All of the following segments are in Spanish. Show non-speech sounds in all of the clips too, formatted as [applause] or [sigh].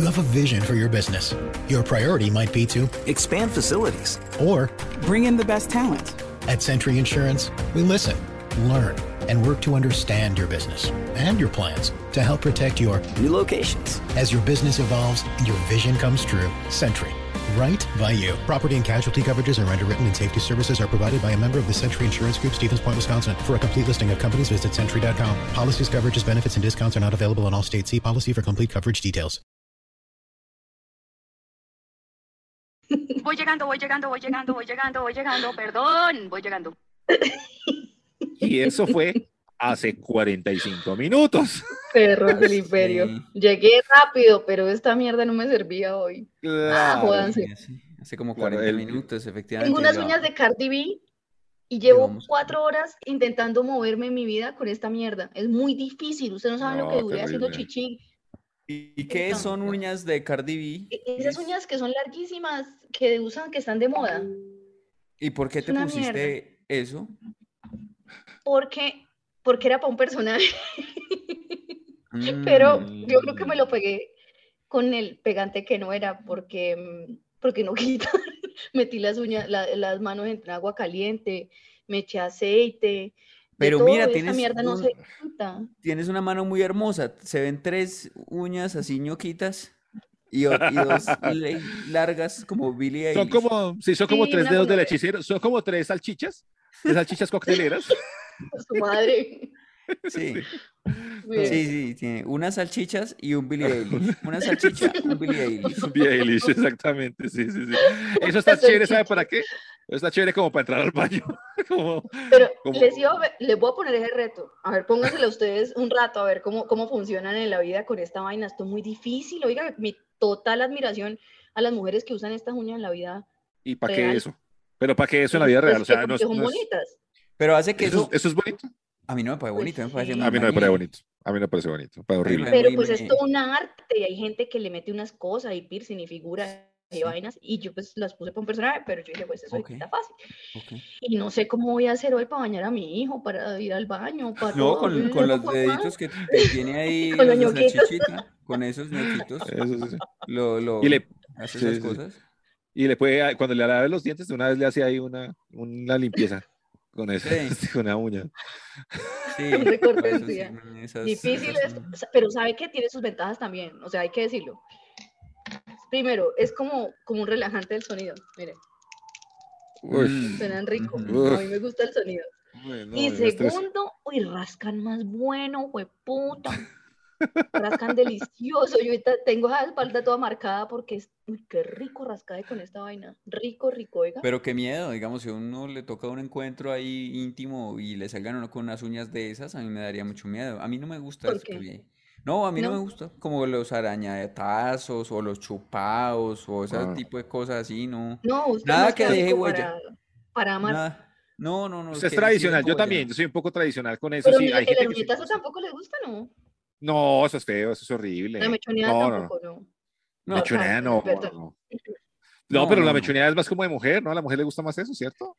You have a vision for your business. Your priority might be to expand facilities or bring in the best talent. At Century Insurance, we listen, learn, and work to understand your business and your plans to help protect your new locations. As your business evolves and your vision comes true, Century right by you. Property and casualty coverages are underwritten and safety services are provided by a member of the Century Insurance Group, Stevens Point, Wisconsin. For a complete listing of companies, visit century.com. Policies, coverages, benefits, and discounts are not available in all states. See policy for complete coverage details. Voy llegando, voy llegando, voy llegando, voy llegando, voy llegando, perdón, voy llegando. Y eso fue hace 45 minutos. Perros del imperio. Llegué rápido, pero esta mierda no me servía hoy. Ah, jodanse. Hace como 40 minutos, efectivamente. Tengo unas uñas de Cardi B y llevo cuatro horas intentando moverme en mi vida con esta mierda. Es muy difícil. Usted no sabe lo que duré haciendo chichi. ¿Y qué son uñas de Cardi B? E-, esas uñas que son larguísimas, que usan, que están de moda. ¿Y por qué te pusiste eso? Porque porque era para un personaje. [laughs] Pero yo creo que me lo pegué con el pegante que no era, porque, mm, porque no [laughs] quita. Metí las uñas, las manos en agua caliente, me eché aceite. Pero mira, tienes, tienes una mano muy hermosa. Se ven tres uñas así ñoquitas y, dos [laughs] largas como Billy Son como, sí, son como tres dedos del hechicero. Son como tres salchichas, tres salchichas [laughs] cocteleras. su madre. Sí. Sí, sí, tiene unas salchichas y un Billy Eilish. Una salchicha, un Billy Eilish. Un Billy Eilish, exactamente, sí, sí, sí. [laughs] Eso está chévere, ¿sabe para qué? Eso está chévere como para entrar al baño. [laughs] Pero Les, les voy a poner ese reto. A ver, pónganselo ustedes un rato a ver cómo, cómo funcionan en la vida con esta vaina. Esto es muy difícil. Oiga, mi total admiración a las mujeres que usan estas uñas en la vida. ¿Y para qué eso? Pero ¿para qué eso en la vida real? O sea, no, son bonitas. Pero hace que eso... ¿Eso es bonito? A mí no me parece bonito, me parece A mí no me parece bonito. A mí no me parece bonito, parece horrible. Pero pues es todo un arte y hay gente que le mete unas cosas y piercing y figuras y vainas y yo pues las puse para un personaje, pero yo dije pues eso está fácil. Y no sé cómo voy a hacer hoy para bañar a mi hijo, para ir al baño, para No, con, con los deditos que, tiene [laughs] ahí con los con esos ñoquitos. [laughs] Eso, sí, Lo, lo, y le hace esas cosas. Y le puede, cuando le lave los dientes, de una vez le hace ahí una, una limpieza con eso, [laughs] con una uña. Sí, [laughs] Difícil pero sabe que tiene sus ventajas también, o sea, hay que decirlo. Primero, es como, como un relajante del sonido, miren. Suenan rico, a mí me gusta el sonido. y segundo, uy, rascan más bueno, fue puta. Rascan delicioso. Yo ahorita tengo la espalda toda marcada porque es, uy, qué rico rascar con esta vaina. Rico, rico, oiga. Pero qué miedo, digamos, si a uno le toca un encuentro ahí íntimo y le salgan uno con unas uñas de esas, a mí me daría mucho miedo. A mí no me gusta eso. No, a mí no. me gusta. Como los arañatazos o los chupados o ese ah. tipo de cosas así, no. No, Nada que deje huella. Para, amar. No, no, no. Usted es tradicional, yo también, yo soy un poco tradicional con eso. Pero sí, hay el tampoco le gusta, ¿no? No, eso es feo, eso es horrible. La mechoneada no, tampoco, no. no. Mechoneada no, no. pero la mechoneada es más como de mujer, ¿no? A la mujer le gusta más eso, ¿cierto?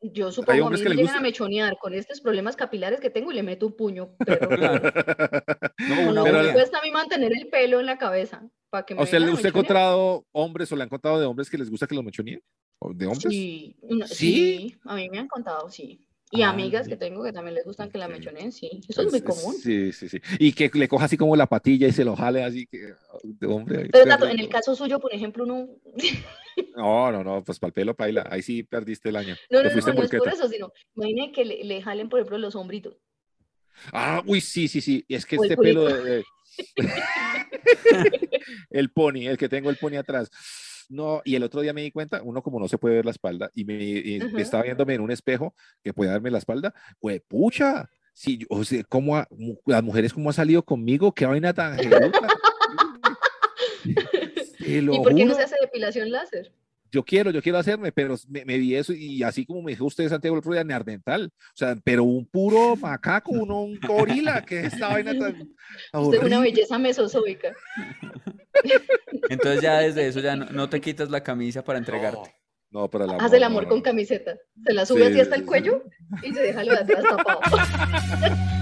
Yo supongo a mí que me llegan a mechonear con estos problemas capilares que tengo y le meto un puño. Pero, [laughs] no, no, me cuesta a mí mantener el pelo en la cabeza. Para que me ¿A usted, usted ha encontrado hombres o le han contado de hombres que les gusta que los mechoneen? ¿De hombres? Sí, sí, sí, a mí me han contado, sí. Y ah, amigas que tengo que también les gustan que la mechonen, sí. Eso es muy común. Sí, sí, sí. Y que le coja así como la patilla y se lo jale así que de hombre. Pero en el caso suyo, por ejemplo, no. [laughs] No, no, no, pues para el pelo, paila. Ahí sí perdiste el año. No, no, no, no, es por eso, sino imagine que le, le, jalen, por ejemplo, los hombritos. Ah, uy, sí, sí, sí. Es que este pelo de... [laughs] [laughs] el pony, el que tengo el pony atrás no, y el otro día me di cuenta, uno como no se puede ver la espalda, y me, estaba viéndome en un espejo que puede darme la espalda, pues pucha, si, o sea, como las mujeres como han salido conmigo, qué vaina tan [laughs] [laughs] ¿Y por qué no se hace depilación láser? Yo quiero, yo quiero hacerme, pero me, me, vi eso y así como me dijo usted, Santiago, el otro día, neardental. O sea, pero un puro macaco, uno, un gorila, que esta vaina tan. [laughs] Usted es una belleza mesosóbica. [laughs] Entonces, ya desde eso, ya no, te quitas la camisa para entregarte. No, para la Haz el amor con camiseta. Se la sube así hasta el cuello y se deja lo de atrás tapado. [laughs]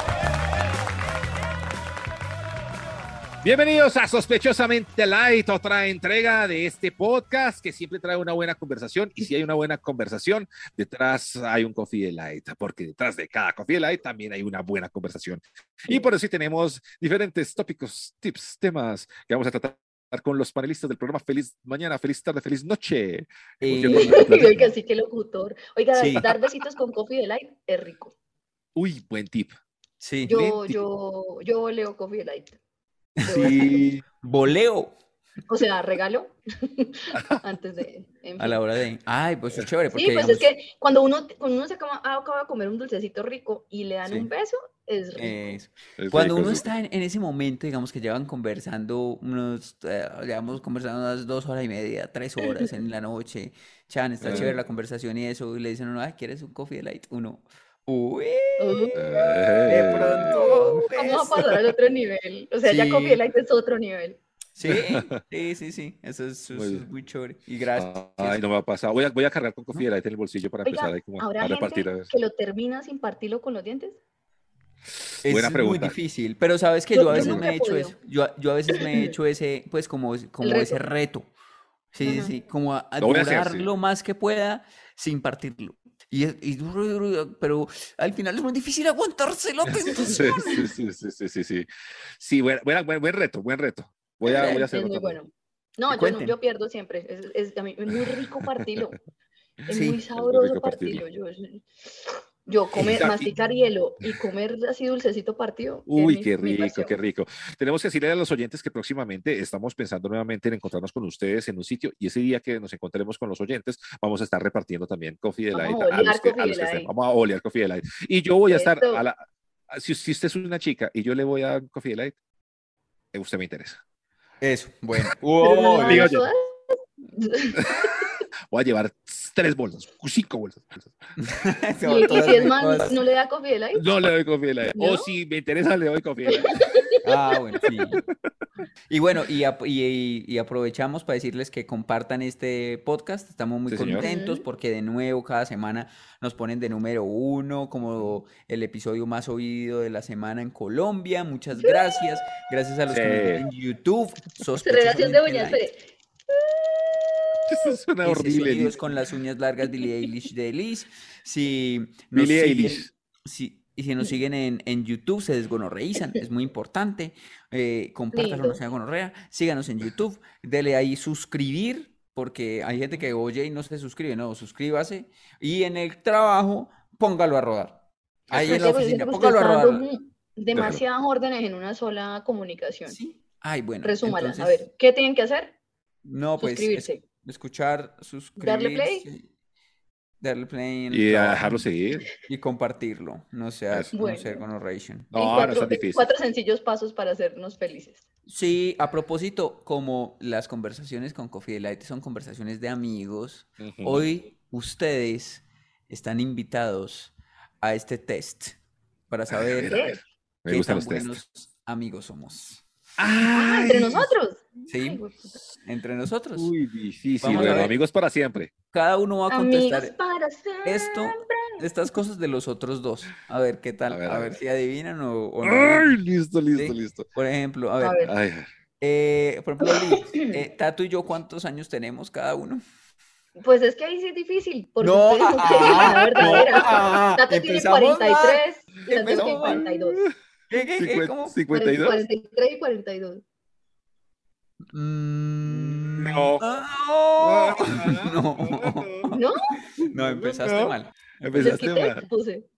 Bienvenidos a Sospechosamente Light, otra entrega de este podcast que siempre trae una buena conversación. Y si hay una buena conversación, detrás hay un Coffee Light, porque detrás de cada Coffee Light también hay una buena conversación. Y por eso tenemos diferentes tópicos, tips, temas que vamos a tratar con los panelistas del programa. Feliz mañana, feliz tarde, feliz noche. Oiga, [laughs] sí que locutor. Oiga, dar besitos con Coffee Light es rico. Uy, buen tip. Sí. Yo, yo, yo leo Coffee Light. Sí, voleo. O sea, regalo [laughs] antes de. A la hora de. Ay, pues es chévere. Porque, sí, pues es que cuando uno, cuando uno se acaba, ah, acaba, de comer un dulcecito rico y le dan un beso, es rico. cuando uno está en, ese momento, digamos que llevan conversando unos, eh, llevamos conversando unas dos horas y media, tres horas en la noche. Chan, está chévere la conversación y eso. Y le dicen, no, ¿quieres un coffee light? Uno. Uy, de pronto. Vamos a pasar al otro nivel. O sea, ya Coffee Light es otro nivel. Sí, sí, sí, sí. Eso es, muy, chévere. Y gracias. Ay, no me va a pasar. Voy a, voy a cargar con Coffee Light en el bolsillo para empezar ahí como a repartir. A ver. que lo termina sin partirlo con los dientes? Es Buena pregunta. muy difícil, pero sabes que yo, a veces me he hecho eso. Yo, yo, a veces me he [laughs] hecho ese, pues como, como ese reto. Sí, sí, sí, como a, durar lo más que pueda sin partirlo. Y, y duro, duro, pero al final es muy difícil aguantarse la [laughs] tentación. Sí, sí, sí, sí, sí, sí. Sí, buen, buen, reto, buen reto. Voy a, voy a hacerlo. Es muy bueno. No, yo, yo, pierdo siempre. Es, es, muy rico partirlo. [laughs] Es muy sabroso partirlo. Yo, yo [laughs] comer, masticar hielo y comer así dulcecito partido. Uy, qué rico, qué rico. Tenemos que decirle a los oyentes que próximamente estamos pensando nuevamente en encontrarnos con ustedes en un sitio y ese día que nos encontremos con los oyentes vamos a estar repartiendo también Coffee de Light a, los que, a los que estén. Vamos a olear Coffee de Light. Y yo voy a estar a la... Si, si, usted es una chica y yo le voy a dar Coffee de Light, eh, usted me interesa. Eso, bueno. [laughs] [laughs] voy a llevar tres bolsas, cinco bolsas. [laughs] ¿Y, si es más, no le da Coffee Light? No le doy Coffee Light. O si me interesa, le doy Coffee Light. [laughs] Ah, bueno, sí. Y bueno, y, y, aprovechamos para decirles que compartan este podcast. Estamos muy contentos porque de nuevo cada semana nos ponen de número uno como el episodio más oído de la semana en Colombia. Muchas gracias. Gracias a los que nos ven en YouTube. Relación de Doña Eso [laughs] suena horrible. con las uñas largas Billie Eilish de. Si Billie Eilish. Si, y si nos siguen en, en YouTube, se desgonorreizan, es muy importante. Eh, compártanlo, no sea gonorrea. Síganos en YouTube, dele ahí suscribir, porque hay gente que oye y no se suscribe. No, suscríbase. Y en el trabajo, póngalo a rodar. Ahí en la oficina, póngalo a rodar. Demasiadas órdenes en una sola comunicación. Sí. Ay, bueno. Resúmalas. A ver, ¿qué tienen que hacer? No, pues. Suscribirse escuchar, suscribirse. Darle play. Darle play. y dejarlo seguir. Y compartirlo. No sea, no sea con No, cuatro, no difícil. Cuatro sencillos pasos para hacernos felices. Sí, a propósito, como las conversaciones con Coffee Delight son conversaciones de amigos, hoy ustedes están invitados a este test para saber qué tan buenos amigos somos. Ah, entre nosotros. Sí, entre nosotros. Uy, difícil. amigos para siempre. Cada uno va a contestar esto, estas cosas de los otros dos. A ver qué tal, a ver, si adivinan o, no. Ay, listo, listo, listo. Por ejemplo, a ver. Eh, por ejemplo, [coughs] eh, Tato y yo, ¿cuántos años tenemos cada uno? Pues es que ahí sí es difícil, porque no, ah, ah, la verdadera. Ah, Tato tiene 43 y Tato tiene 52. ¿Qué, qué, qué? ¿Cómo? 52. 43 y 42. Mm, no. no. [laughs] no. ¿No? No, empezaste mal. Empezaste mal. Puse.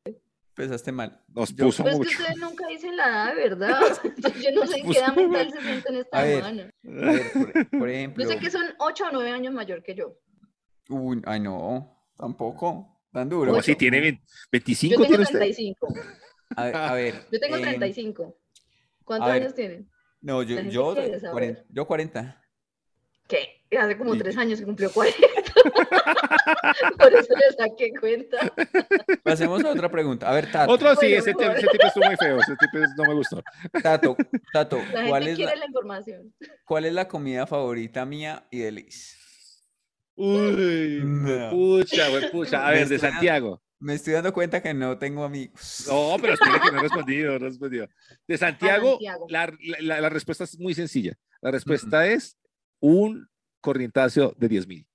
Empezaste mal. Nos puso pues mucho. Es que ustedes nunca dicen la edad de verdad. [laughs] Yo no sé en qué edad mental se sienten esta semana. a ver, por, por, ejemplo. Yo sé que son 8 o 9 años mayor que yo. Uy, ay no, tampoco. Tan duro. ¿Cómo si tiene 25? Yo tengo 35. A ver, a ver. Yo tengo 35. Em, ¿Cuántos años tienen? No, yo, yo, 40, yo 40. ¿Qué? Hace como tres años que cumplió 40. [laughs] Por eso le saqué cuenta. Pasemos a otra pregunta. A ver, Tato. Otro sí, ese, tipo estuvo muy feo. Ese tipo no me gustó. Tato, Tato, la ¿cuál es quiere la... información? ¿Cuál es la comida favorita mía y de Liz? Uy, pucha, güey, pucha. A ver, de Santiago. Me estoy dando cuenta que no tengo amigos. No, pero espera que no he [laughs] respondido, no he respondido. De Santiago, La, la, la, respuesta es muy sencilla. La respuesta es un corrientazo de 10 mil.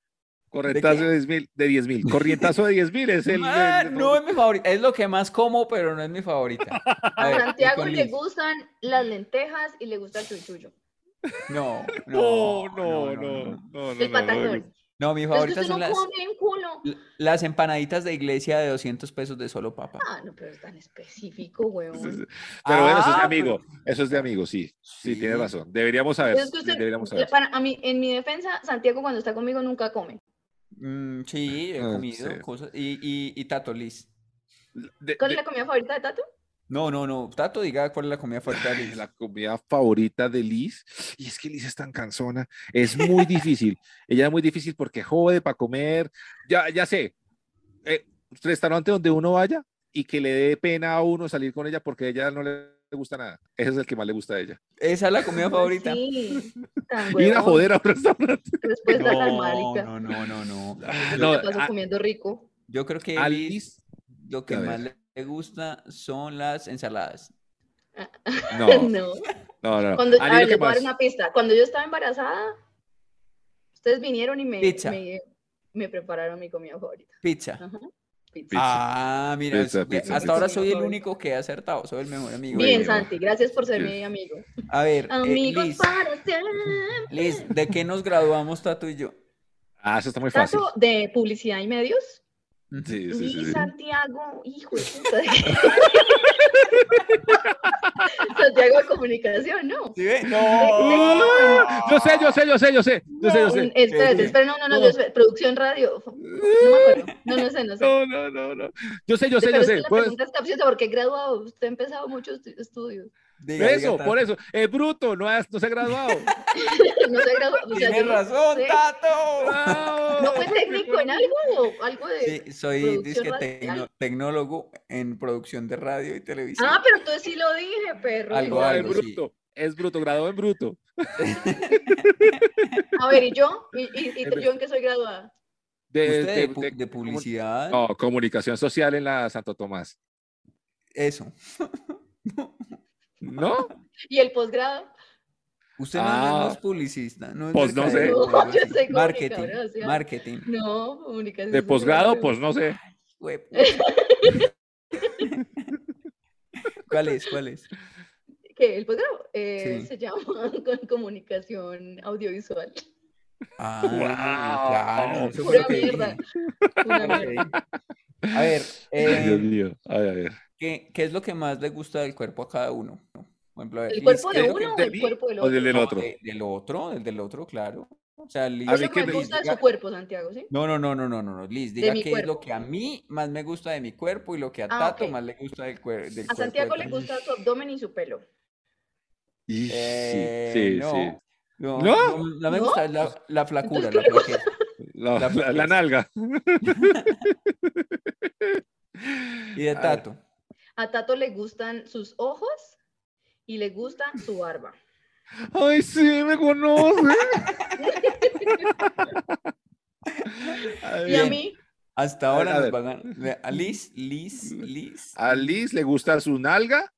Corrientazo de 10 mil. De 10 mil. Corrientazo de 10 mil es el, ah, No es mi favorita. Es lo que más como, pero no es mi favorita. [laughs] A, Santiago le gustan las lentejas y le gusta el chuchuyo. No, [laughs] no, no, no. no, el patacón. No, mi favorita son las, las empanaditas de iglesia de 200 pesos de solo papa. Ah, no, pero es tan específico, huevón. Pero bueno, eso es de ah, amigo. Eso es de amigo, sí. Sí, tiene razón. Deberíamos saber. deberíamos saber. Para, a mí, en mi defensa, Santiago cuando está conmigo nunca come. Mm, sí, he ah, comido cosas. Y, y, y Tato, Liz. ¿Cuál es la comida favorita de Tato? No, no, no. Tato, diga cuál es la comida favorita de Liz. La comida favorita de Liz. Y es que Liz es tan cansona. Es muy [laughs] difícil. Ella es muy difícil porque jode para comer. Ya, ya sé. Eh, restaurante donde uno vaya y que le dé pena a uno salir con ella porque a ella no le gusta nada. Ese es el que más le gusta a ella. Esa es la comida favorita. Sí, [laughs] Ir a joder a un restaurante. Después no, no, no, no, no, no. no, no comiendo rico. Yo creo que a Liz lo que más le me gusta son las ensaladas. [laughs] No. no. No, no. Cuando, a, ver, les voy a dar una pista. Cuando yo estaba embarazada, ustedes vinieron y me, me, me, prepararon mi comida favorita. Pizza. Pizza. Ah, mira, hasta ahora soy el único que he acertado, soy el mejor amigo. Bien, Santi, gracias por ser mi amigo. A ver, eh, Amigos Liz, para Liz, ¿de qué nos graduamos Tato y yo? Ah, eso está muy fácil. Tato, de publicidad y medios. Sí, sí, sí, Santiago, hijo de puta. [laughs] Santiago de comunicación, ¿no? ¿Sí No. Yo sé, yo sé, yo sé, yo sé. Yo sé, yo sé. Espérate, espérate, no, no, no, yo sé. Producción radio. No me acuerdo. No, no sé, no sé. [laughs] No, no, no, no. Yo sé, yo sé, yo sé. La pregunta es capciosa porque he graduado. Usted ha empezado muchos estudios. Diga, eso, por eso. Es bruto, no, no se ha graduado. [laughs] no se ha graduado. Tienes razón, Tato. ¿No fue técnico en algo? ¿Algo de sí, soy tecnólogo en producción de radio y televisión. Ah, pero entonces sí lo dije, perro. Algo, algo, es bruto. Es bruto, graduado en bruto. [laughs] A ver, ¿y yo? ¿Y, y, yo en qué soy graduada? De, de, de, de, publicidad. No, comunicación social en la Santo Tomás. Eso. [laughs] ¿No? [laughs] ¿Y el posgrado? Usted no, es ah. publicista, no Pues no sé. No, yo sé marketing, marketing. No, comunicación. De posgrado, pues no sé. ¿Cuál es? ¿Cuál es? ¿Qué? ¿El posgrado? Eh, Se llama [laughs] comunicación audiovisual. Ah, claro. Pura mierda. Pura mierda. A ver, eh, Dios mío. A ver, a ver. ¿Qué, ¿qué, es lo que más le gusta del cuerpo a cada uno? Por ejemplo, ¿El cuerpo de uno o el cuerpo del otro? ¿O del, otro? del otro, el del otro, claro. O sea, Liz, ¿Qué me gusta de su cuerpo, Santiago, sí? No, no, no, no, no, no, Liz, diga qué es lo que a mí más me gusta de mi cuerpo y lo que a ah, Tato más le gusta del, cuer del a cuerpo. A Santiago le gusta su abdomen y su pelo. Y, eh, sí, sí, no, sí. No, no, no, me gusta la, la flacura, la, flaqueza. La, la, la, nalga. [laughs] [laughs] y de Tato. A Tato le gustan sus ojos y le gusta su barba. Ay, sí, me conoce. y a mí. Hasta ahora a nos van a... a Liz, Liz, Liz. A Liz le gusta su nalga.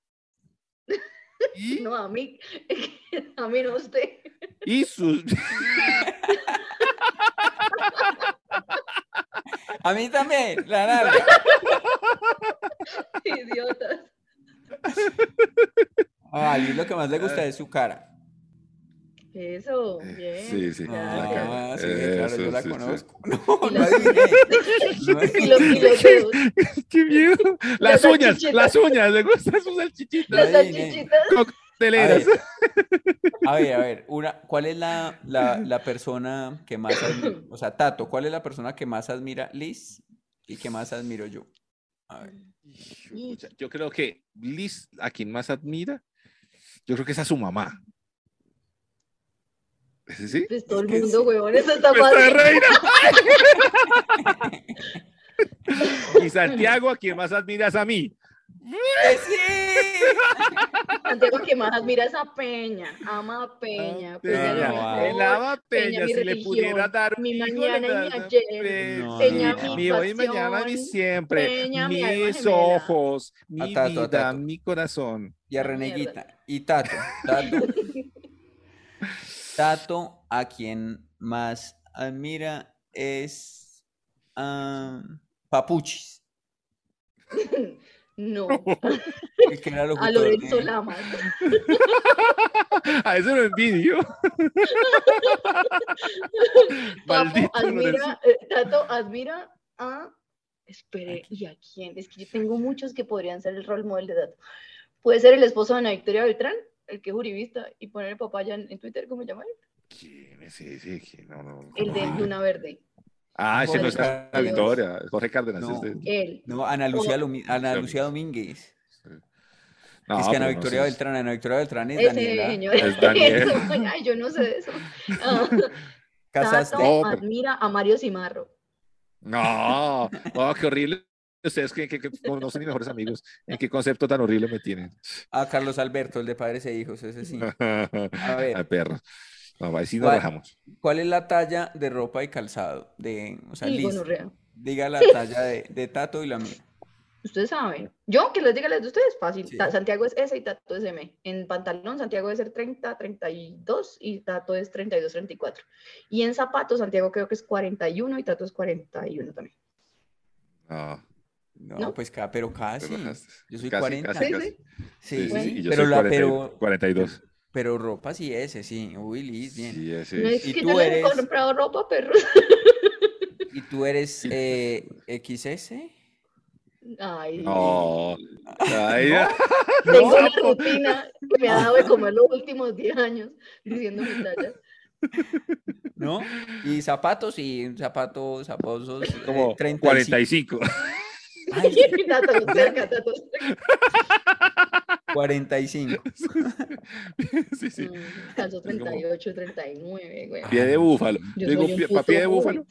[laughs] ¿Y? No, a mí, [laughs] a mí no usted. Y sus... [laughs] A mí también, la nalga. [laughs] Idiotas. A lo que más le gusta es su cara. Eso, bien. Sí, sí. Ah, sí, claro, yo la conozco. No. [laughs] [laughs] Qué miedo. Las, uñas, las uñas, le gustan sus salchichitas. Las salchichitas. Cocteleras. A ver, a ver, una, ¿cuál es la, la, la persona que más admira? O sea, Tato, ¿cuál es la persona que más admira Liz y que más admiro yo? A ver. Yo creo que Liz, a quien más admira, yo creo que es a su mamá. ¿Sí? Pues todo el mundo, huevón, eso está fácil. reina! [laughs] y Santiago, ¿a quién más admiras a mí? ¡Sí! Santiago, que más admira esa Peña, ama a Peña. Peña, Peña, mejor, él ama Peña, mi si le religión, pudiera dar mi hijo, mañana y mi ayer, No, Peña, no, mi mi hoy, mañana, mi pasión, siempre, Peña, mi mis gemela. ojos, mi A Tato, a vida, Tato. mi corazón. Y a Ah, Reneguita. Y Tato. Tato. [laughs] Tato, a quien más admira es a Papuchis. [laughs] No, [laughs] El que era a Lorenzo de- Lamas. A eso lo envidio. [laughs] Tato Maldito Lorenzo. admira, eh, Tato admira a. Espere, ¿y a quién? Es que yo tengo muchos que podrían ser el rol model de Tato. Puede ser el esposo de Ana Victoria Beltrán, el que es juribista, y poner papaya en, en Twitter, ¿cómo se llama? él? ¿Quién es ese? ¿Quién? No, no, El de Luna Verde. Ah, ese no está Cárdenas. Victoria. Jorge Cárdenas. No. es de- Él. No, Ana Lucía, Lomi- Ana Lucía Domínguez. No, es que Ana pero no Victoria sé. Beltrán, Ana Victoria Beltrán es Ese Daniela. señor. Es Daniel. [laughs] Ay, yo no sé de eso. [laughs] Ah, Casaste. Tato admira a Mario Cimarro. No, no, qué horrible. Ustedes que, que, que no, son ni mejores amigos. ¿En qué concepto tan horrible me tienen? A Carlos Alberto, el de padres e hijos, ese sí. [laughs] A ver. perro. No, ahí sí nos ¿Cuál- dejamos. ¿Cuál es la talla de ropa y calzado? De, o sea, Y Liz, gonorrea. diga la talla de, de Tato y la mía. Ustedes saben. Yo, que les diga las de ustedes, fácil. Sí. Santiago es S y Tato es M. En pantalón, Santiago debe ser 30, 32 y Tato es 32, 34. Y en zapatos, Santiago creo que es 41 y Tato es 41 también. No, No, ¿No? pues ca- pero casi. pero Yo soy casi, 40. casi, Sí, casi. sí. Sí, Sí, sí, Bueno. sí, y yo pero, soy la, 40 y- pero, 42. Pero ropa sí ese, sí. Uy, Liz, bien. Sí, ese No es. ¿Y que tú yo les he eres? comprado ropa, perro. [laughs] ¿Y tú eres eh, XS? Ay, No. Ay, [laughs] tengo no. una rutina que me ha dado de comer los últimos 10 años diciendo mi talla. ¿No? Y zapatos y zapatos eh, Como 35. 45. Ay, Tato cerca, Tato cerca. [laughs] 45. [laughs] Sí, sí. Mm, Calzo 38, 39, güey. Pie de búfalo. Yo Digo, pie, pa- pie de búfalo.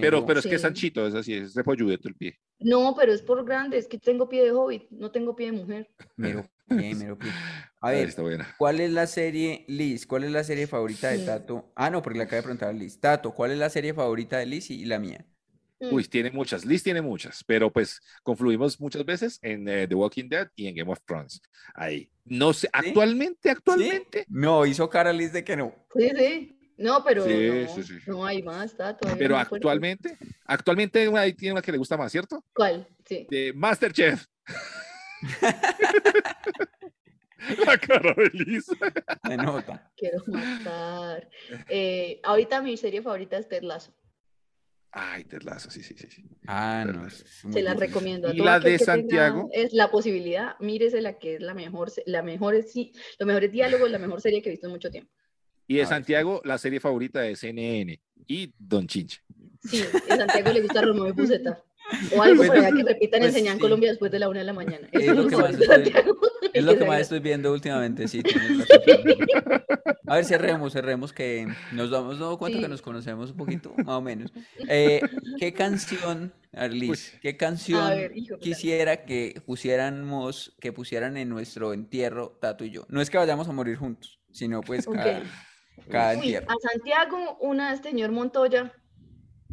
Pero, pero es que es anchito, es así, es de polludeto el pie. No, pero es por grande, es que tengo pie de hobbit, no tengo pie de mujer. Mero pie, [laughs] mero pie. A ver. ¿cuál es la serie, Liz? ¿Cuál es la serie favorita de. Tato? Ah, no, porque le acabo de preguntar a Liz. Tato, ¿cuál es la serie favorita de Liz y la mía? Mm, Uy, tiene muchas, Liz tiene muchas, pero pues confluimos muchas veces en eh, The Walking Dead y en Game of Thrones. Ahí. No sé, actualmente, ¿Sí? actualmente. No, hizo cara Liz de que no. Sí, sí. No, pero Sí, no, sí, sí. no hay más, hay Pero actualmente, actualmente una, ahí tiene una que le gusta más, ¿cierto? ¿Cuál? Sí. De Masterchef. [laughs] [laughs] La cara de Liz. Se nota. Quiero matar. Eh, ahorita mi serie favorita es Ted Lasso. Ay, Ted Lasso, sí, sí, sí. sí. Ah, no. Pero- es Se la recomiendo. a ¿Y la de Santiago? es la posibilidad, mírese la que es la mejor, la mejor es, sí, los mejores diálogos, la mejor serie que he visto en mucho tiempo. Y de. Santiago, la serie favorita de CNN y Don Chinche. Sí, a Santiago le gusta Romeo y Buceta. O algo por allá que repitan pues en Señal sí. Colombia después de la una de la mañana. Es Eso lo es que más [laughs] estoy-. Es lo que más estoy viendo últimamente, sí. [laughs] A ver, cerremos, cerremos, que nos damos dado cuenta Sí. que nos conocemos un poquito, [laughs] más o menos. Eh, ¿qué canción, Arlis, qué canción ver, hijo quisiera que pusiéramos, que pusieran en nuestro entierro, Tato y yo? No es que vayamos a morir juntos, sino pues cada, cada Uy, entierro. a Santiago, una de señor Montoya.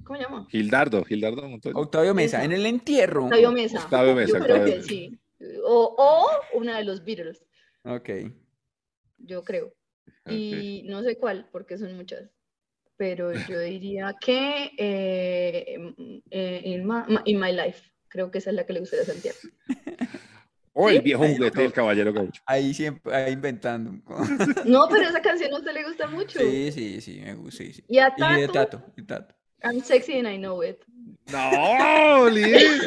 ¿Cómo se llama? Gildardo, Gildardo Montoya. Octavio Mesa, Esa. en el entierro. Octavio Mesa. Octavio Mesa, Yo creo Octavio que Mesa. sí. O, o una de los Beatles, Ok. yo creo. Y no sé cuál, porque son muchas. Pero yo diría que eh, eh, in, my, in My Life. Creo que esa es la que le gustaría a Santiago. O el ¿Sí? viejo juguete del caballero gaucho. Ahí siempre, ahí inventando. [laughs] No, pero esa canción a usted le gusta mucho. Sí, sí, sí, me gusta, sí, sí. Y a Y de Tato, Tato, y Tato. I'm sexy and I know it. ¡No, Liz!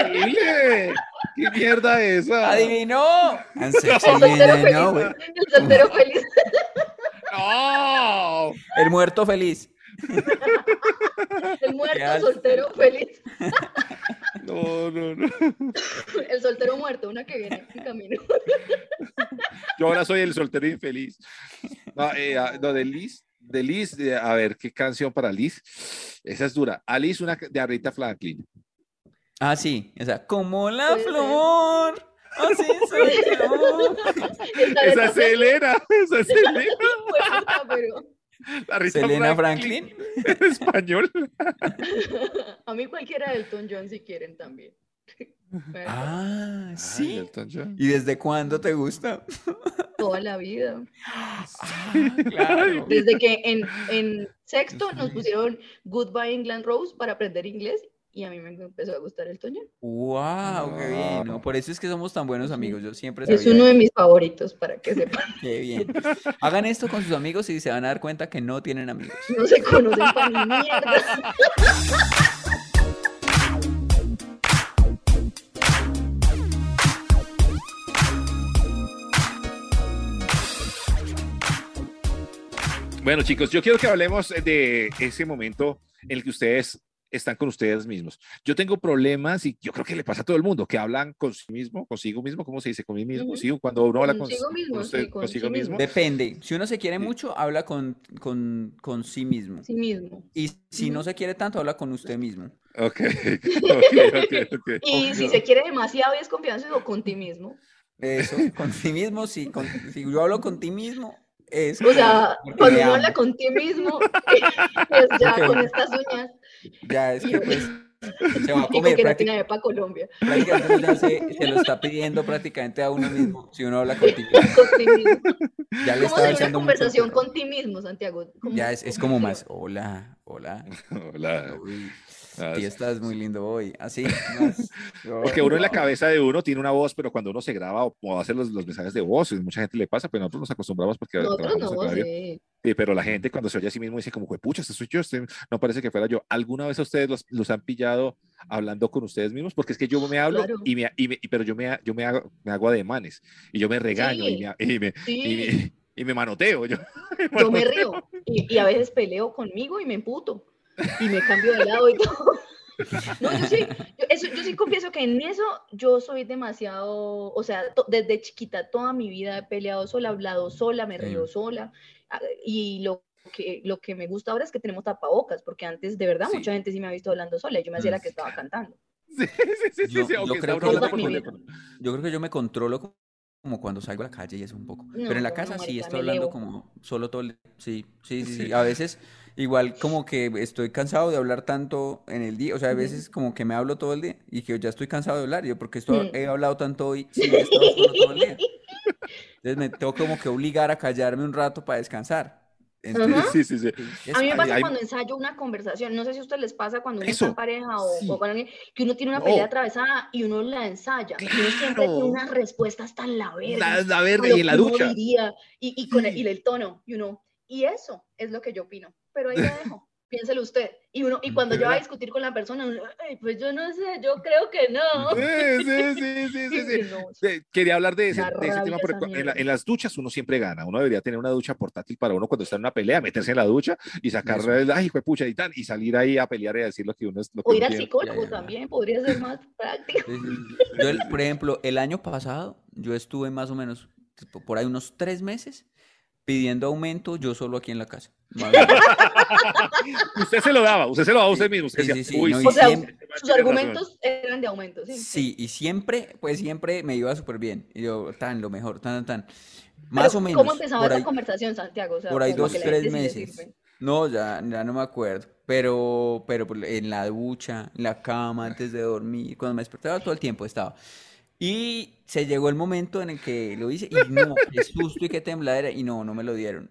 ¡Horrible! ¡Qué mierda esa! ¡Adivinó! And sexy El soltero and I know feliz. it. El soltero feliz. ¡No! El muerto feliz. El muerto soltero feliz. No, no, no. El soltero muerto, una que viene en camino. Yo ahora soy el soltero infeliz. No, eh, ah, no, de Liz, De Liz, a ver, ¿qué canción para Liz? Esa es dura. Alice, una de Arita Franklin. Ah, sí, esa. Como la flor. Así [laughs] soy yo. Esa es Selena. Esa es Selena. [laughs] Selena Franklin. Franklin. En español. [laughs] A mí cualquiera del Elton John si quieren también. Ah, sí. ¿Y desde cuándo te gusta? Toda la vida. Ah, [laughs] claro. Desde que en, en sexto nos pusieron Goodbye England Rose para aprender inglés y a mí me empezó a gustar el Toño. ¡Wow! ¡Qué bien! Por eso es que somos tan buenos amigos. Yo siempre Es uno de mis favoritos, para que sepan. [laughs] ¡Qué bien! Hagan esto con sus amigos y se van a dar cuenta que no tienen amigos. No se conocen para mierda. [laughs] Bueno, chicos, yo quiero que hablemos de ese momento en el que ustedes están con ustedes mismos. Yo tengo problemas y yo creo que le pasa a todo el mundo, que hablan con sí mismo, consigo mismo, ¿cómo se dice? Con mí mismo, sí, cuando uno habla consigo mismo, consigo mismo. Depende, si uno se quiere mucho, habla con, con, con sí mismo. Sí mismo. Y si no se quiere tanto, habla con usted mismo. Ok, [laughs] ok, Y si se quiere demasiado y es confianza, o con ti mismo. Eso, con sí mismo, sí, con, si yo hablo con ti mismo, es o sea, cuando uno habla con ti mismo, [laughs] pues ya con estas uñas, ya es que pues se va a comer. Que prácticamente, para Colombia. Prácticamente ya se, se, lo está pidiendo prácticamente a uno mismo, si uno habla contigo. Ya le está una conversación con ti mismo, Santiago? Ya es, es como más, hola, hola. [laughs] Hola. Sí, estás muy lindo hoy. Así. [laughs] Porque uno en la cabeza de uno tiene una voz, pero cuando uno se graba o, hace los, los, mensajes de voz, mucha gente le pasa, pero nosotros nos acostumbramos porque nosotros no, sí. sí. pero la gente cuando se oye a sí mismo dice como, pucha, este soy yo, este no parece que fuera yo. ¿Alguna vez a ustedes los, los han pillado hablando con ustedes mismos? Porque es que yo me hablo, y, me, y me, pero yo me, yo me, hago, me hago ademanes y yo me regaño y, me, y, me, y, me, manoteo. Yo, [laughs] yo me río y, y a veces peleo conmigo y me emputo y me cambio de lado y todo. [laughs] No, yo sí, yo, eso, yo sí confieso que en eso yo soy demasiado, o sea, desde chiquita toda mi vida he peleado sola, hablado sola, me río sola, ah, y lo que, lo que me gusta ahora es que tenemos tapabocas, porque antes de verdad mucha gente sí me ha visto hablando sola y yo me hacía la que estaba cantando. [laughs] Sí, sí, sí, yo, sí, yo, creo que yo, me, yo creo que yo me controlo como cuando salgo a la calle y eso un poco. Pero en la casa sí estoy hablando como solo todo el... Sí, sí, sí, sí. A veces igual como que estoy cansado de hablar tanto en el día, o sea, a veces como que me hablo todo el día y que ya estoy cansado de hablar, yo porque esto, he hablado tanto hoy, sí, he estado todo el día. Entonces me tengo como que obligar a callarme un rato para descansar. sí, sí, sí. A mí me pasa cuando ensayo una conversación, no sé si a ustedes les pasa cuando uno está en pareja o, con alguien, que uno tiene una pelea atravesada y uno la ensaya, y uno siempre tiene unas respuestas tan la verga. La, verga y en la ducha. Diría, y, y, con el, y el tono, y uno, y eso es lo que yo opino pero ahí lo dejo. [laughs] Piénselo usted. Y, uno, y cuando yo voy a discutir con la persona, pues yo no sé, yo creo que no. Sí, sí, sí, sí, sí, [laughs] Quería hablar de ese, de ese tema, porque en, las duchas uno siempre gana. Uno debería tener una ducha portátil para uno cuando está en una pelea, meterse en la ducha y sacar, ay, fue pucha y tal, y salir ahí a pelear y a decir lo que uno es. Lo o ir al psicólogo también, podría ser más [laughs] práctico. Yo, por ejemplo, el año pasado, yo estuve más o menos por ahí unos tres meses pidiendo aumento yo solo aquí en la casa. [laughs] usted se lo daba, usted se lo daba a usted mismo. Usted sí, sí, o sea, sus argumentos eran de aumento, sí. Sí, y siempre, pues siempre me iba súper bien. Y yo, tan, lo mejor, tan, tan. Más o menos. ¿Cómo empezaba esa conversación, Santiago? O sea, por ahí dos, tres meses. No, ya, ya no me acuerdo. Pero, pero pues, en la ducha, en la cama, antes de dormir, cuando me despertaba todo el tiempo estaba. Y se llegó el momento en el que lo hice y no, qué susto y qué tembladera y no, no me lo dieron.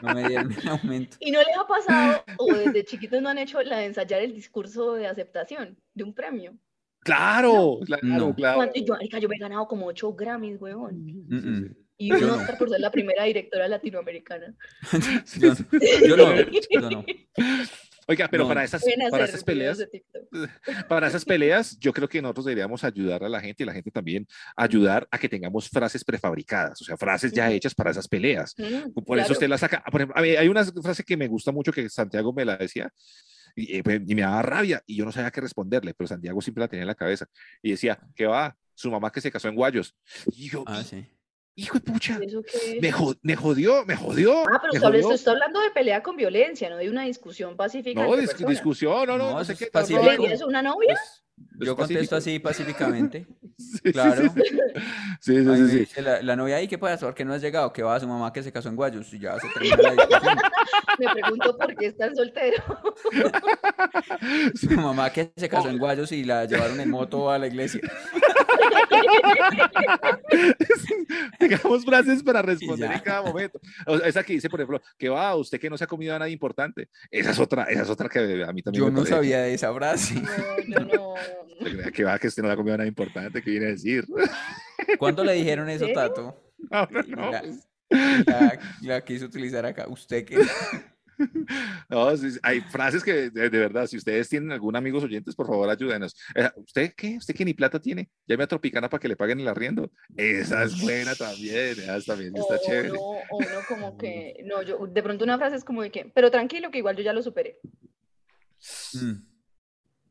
no me dieron el aumento. ¿Y no les ha pasado o desde chiquitos no han hecho la de ensayar el discurso de aceptación de un premio? Claro, claro, claro. Yo, yo, me he ganado como 8 Grammys, huevón. Y un Oscar por ser la primera directora latinoamericana. [laughs] yo no, yo no. [laughs] [laughs] Oiga, pero para esas, para esas peleas, [laughs] para esas peleas, yo creo que nosotros deberíamos ayudar a la gente y la gente también ayudar a que tengamos frases prefabricadas, o sea, frases ya hechas para esas peleas. Por eso usted la saca. Por ejemplo, hay una frase que me gusta mucho que Santiago me la decía. Y, pues, y, me daba rabia y yo no sabía qué responderle, pero Santiago siempre la tenía en la cabeza y decía, ¿qué va? Su mamá que se casó en Guayos. Y yo, ah, sí. Hijo de pucha. Me, me, jodió, me jodió. Ah, pero usted está hablando de pelea con violencia, no de una discusión pacífica. No, discusión, no, no, no, sé qué. ¿Es una novia? Pues, yo contesto así pacíficamente. [laughs] claro. Sí, sí, sí. sí, La, novia ahí, ¿qué puede hacer? Que no has llegado, que va a su mamá que se casó en Guayos y ya se termina la discusión. [laughs] Me pregunto por qué están soltero. [laughs] Su mamá que se casó en Guayos y la llevaron en moto a la iglesia. Tengamos frases para responder en cada momento. esa que dice, por ejemplo, que va, usted que no se ha comido nada importante. Esa es otra, esa es otra que a mí también Yo no sabía de esa frase. No, no, no. Que va, que usted no ha comido nada importante, ¿qué viene a decir? [laughs] ¿Cuándo le dijeron eso, Tato? No, no, no. La, la, la quiso utilizar acá. ¿Usted qué? [laughs] No, hay frases que de, verdad, si ustedes tienen algún amigos oyentes, por favor ayúdenos. Eh, ¿Usted qué? ¿Usted qué ni plata tiene? Llame a Tropicana para que le paguen el arriendo. Esa es buena también, esa también está chévere. No, o no, como [laughs] que, no, yo, de pronto una frase es como de que, pero tranquilo que igual yo ya lo superé. Mm.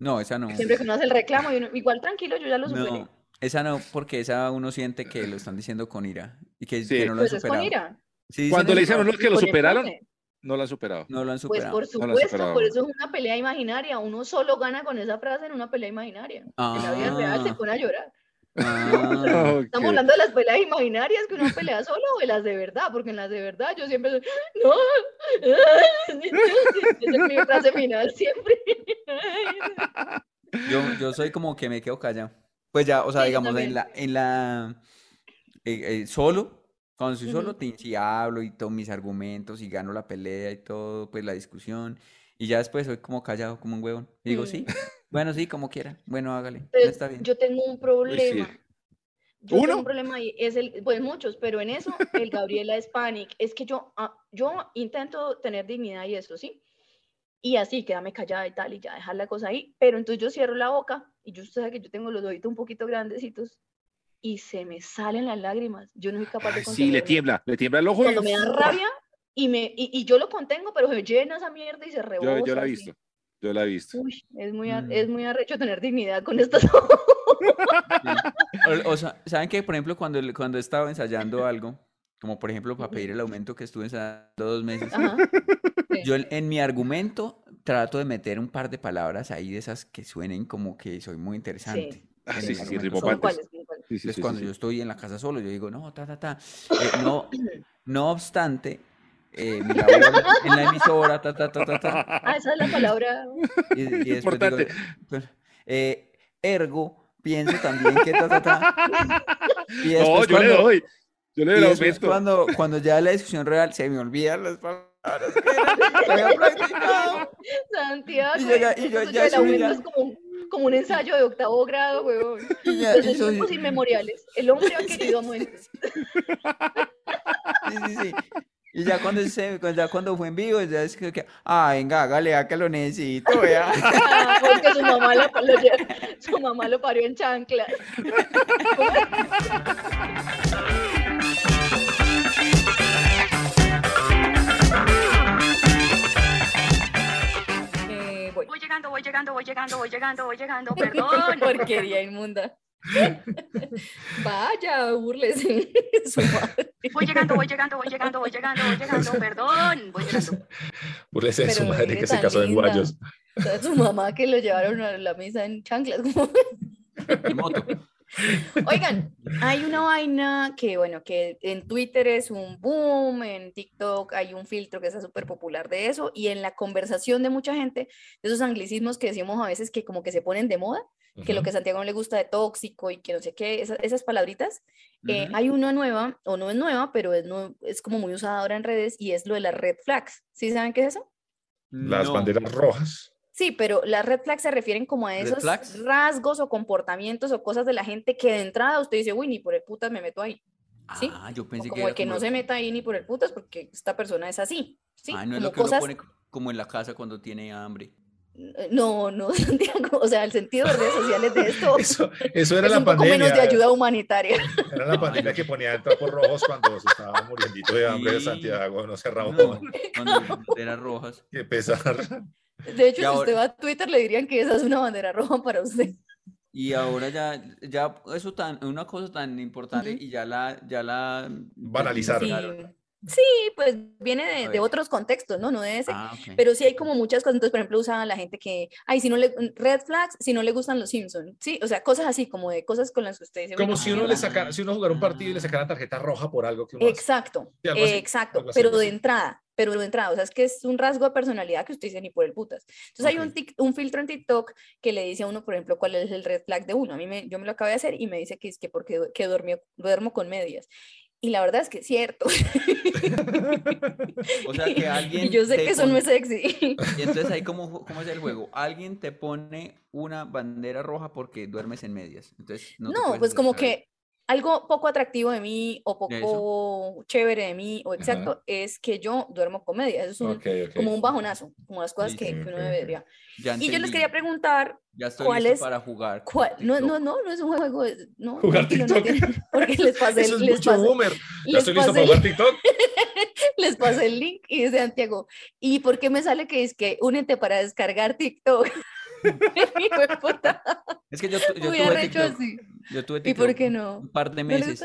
No, esa no. Siempre que uno hace el reclamo, igual tranquilo, yo ya lo superé. No, esa no, porque esa uno siente que lo están diciendo con ira y que, que no lo pues han superado. Es con ira. Cuando le dicen a uno que lo superaron, no lo han superado. No lo han pues, superado. Pues por supuesto, por eso es una pelea imaginaria. Uno solo gana con esa frase en una pelea imaginaria. En la vida real se ah. pone a llorar. Ah, [laughs] Estamos hablando de las peleas imaginarias que uno pelea solo o de las de verdad, porque en las de verdad yo siempre soy, no, [laughs] esa es mi frase final siempre. Yo, yo soy como que me quedo callado. Pues ya, o sea, digamos, en la, en la, eh, eh, solo, cuando estoy solo, te hablo y todos mis argumentos y gano la pelea y todo, pues la discusión. Y ya después soy como callado, como un huevón. Y digo, sí, mm. Bueno, sí, como quiera. Bueno, hágale. está bien. Yo tengo un problema. Yo ¿Uno? tengo un problema ahí, es el, pues muchos, pero en eso el [laughs] Gabriela es panic. Es que yo, ah, yo intento tener dignidad y eso, ¿sí? Y así, quédame callada y tal, y ya dejar la cosa ahí. Pero entonces yo cierro la boca y yo sé que yo tengo los ojitos un poquito grandecitos y se me salen las lágrimas. Yo no soy capaz de Sí, le tiembla, le tiembla el ojo. Cuando me da rabia y, me, y, yo lo contengo, pero se llena esa mierda y se rebota. Yo, yo la he visto, yo la he visto. Uy, es muy, mm. es muy arrecho tener dignidad con estas [laughs] o, sea, ¿saben que, por ejemplo, cuando, cuando he estado ensayando algo, como por ejemplo para pedir el aumento que estuve ensayando dos meses, yo en mi argumento trato de meter un par de palabras ahí de esas que suenen como que soy muy interesante. Sí. Ah, sí, sí, sí, es cuando yo estoy en la casa solo, yo digo, no, ta, ta, ta. Eh, no, no obstante, eh, mi labor [laughs] en la emisora, ta, ta, ta, ta, ta. Ah, esa es la palabra. Y, y después digo, eh, ergo, pienso también que ta, ta, ta. Y no, yo le doy. Yo le doy y cuando, cuando ya la discusión real se me olvidan las palabras que había practicado. Santiago. Y, llega, y yo ya es como como un ensayo de octavo grado, weón. Los tiempos inmemoriales. El hombre ha [laughs] querido a muerte. Sí, sí, sí. Y ya cuando, [laughs] se, ya cuando fue en vivo, ya es que, ah, venga, hágale, a que lo necesito, vea. [laughs] Ah, porque su mamá lo, su mamá lo parió en chanclas. [laughs] llegando, voy llegando, voy llegando, voy llegando, voy llegando, perdón. Porquería inmunda. [laughs] Vaya, burles. [laughs] Voy llegando, voy llegando, voy llegando, voy llegando, voy llegando, perdón, voy llegando. Burles de su madre que se casó en Guayos. Su mamá que lo llevaron a la misa en chanclas. En moto. Oigan, hay una vaina que, bueno, que en Twitter es un boom, en TikTok hay un filtro que está súper popular de eso, y en la conversación de mucha gente, de esos anglicismos que decimos a veces que como que se ponen de moda, que lo que a Santiago no le gusta de tóxico y que no sé qué, esas, palabritas, eh, hay una nueva, o no es nueva, pero es, no, es como muy usada ahora en redes, y es lo de las red flags. ¿Sí saben qué es eso? Las banderas rojas. Sí, pero las red flags se refieren como a esos rasgos o comportamientos o cosas de la gente que de entrada usted dice, uy, ni por el putas me meto ahí. ¿Sí? Ah, yo pensé como que, que no se meta ahí ni por el putas porque esta persona es así. ¿sí? Ah, no es lo que uno pone como en la casa cuando tiene hambre. No, no, [laughs] Santiago, o sea, el sentido de redes sociales de esto. [laughs] Eso, eso era la pandemia. menos de ayuda humanitaria. [laughs] Era la pandemia que ponía trapos rojos cuando se estaba muriendo de hambre de Santiago, no cerraba no, Cuando eran rojas. Qué pesar. De hecho, si usted va a Twitter, le dirían que esa es una bandera roja para usted. Y ahora ya, ya eso tan, una cosa tan importante y ya la, ya la banalizaron. Sí, pues viene de, otros contextos, ¿no? No de ese. Ah, pero sí hay como muchas cosas. Entonces, por ejemplo, usa la gente que, ay, si no le, red flags, si no le gustan los Simpsons, sí, o sea, cosas así, como de cosas con las que ustedes... Como si uno le sacara, si uno jugara un partido y le sacara tarjeta roja por algo que uno Exacto, exacto, pero de entrada, pero de entrada, o sea, es que es un rasgo de personalidad que usted dice ni por el putas. Entonces hay un, un filtro en TikTok que le dice a uno, por ejemplo, cuál es el red flag de uno. A mí me, yo me lo acabo de hacer y me dice que es que porque que duermo con medias. Y la verdad es que es cierto. [laughs] o sea, que alguien. [laughs] Y yo sé que eso no es sexy. [laughs] Y entonces ahí, ¿cómo, ¿cómo es el juego? Alguien te pone una bandera roja porque duermes en medias. Entonces, no, no pues como que algo poco atractivo de mí o poco chévere de mí, o exacto, es que yo duermo comedia. Eso es como un bajonazo, como las cosas que, uno debería. y yo les quería preguntar. Ya estoy ¿cuál es, para jugar. no, no, no, no es un juego. No, jugar TikTok. [laughs] porque les [laughs] pasé Eso es les mucho boomer. Ya estoy listo para jugar TikTok. [laughs] les pasé el link y dice Santiago, ¿y por qué me sale que es que únete para descargar TikTok? [laughs] es que yo, yo tuve TikTok, así. yo tuve TikTok ¿Y por qué no? un par de meses.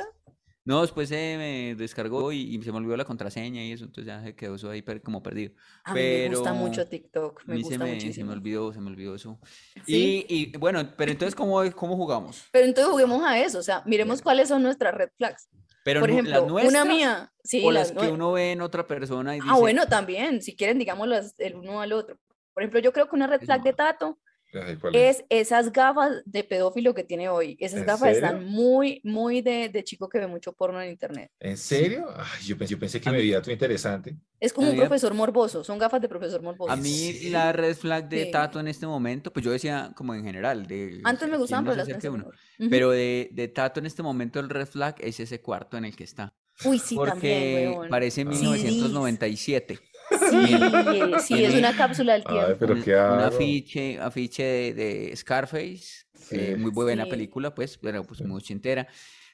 ¿No, después se me descargó y, se me olvidó la contraseña y eso, entonces ya se quedó eso ahí como perdido. A mí me gusta mucho TikTok, me gusta se me, se me olvidó, se me olvidó eso. Y, y, bueno, pero entonces, ¿cómo, ¿cómo jugamos? Pero entonces juguemos a eso, o sea, miremos cuáles son nuestras red flags. Pero Por ejemplo, una mía, sí, o las, que uno ve en otra persona y ah, dice... Ah, bueno, también, si quieren, digamos, el uno al otro. Por ejemplo, yo creo que una red flag de Tato es? esas gafas de pedófilo que tiene hoy. Esas gafas están muy, muy de, de, chico que ve mucho porno en internet. ¿En serio? yo, pensé, yo pensé que me veía todo interesante. Es como un profesor morboso, son gafas de profesor morboso. A mí la red flag de Tato en este momento, pues yo decía como en general. De, Antes me gustaban, pero las Pero de, de Tato en este momento el red flag es ese cuarto en el que está. Uy, sí, Porque también, parece 1997. Sí, sí, es una cápsula del tiempo. pero un, afiche, afiche de, Scarface, eh, muy buena película, pues, pero pues muy entera.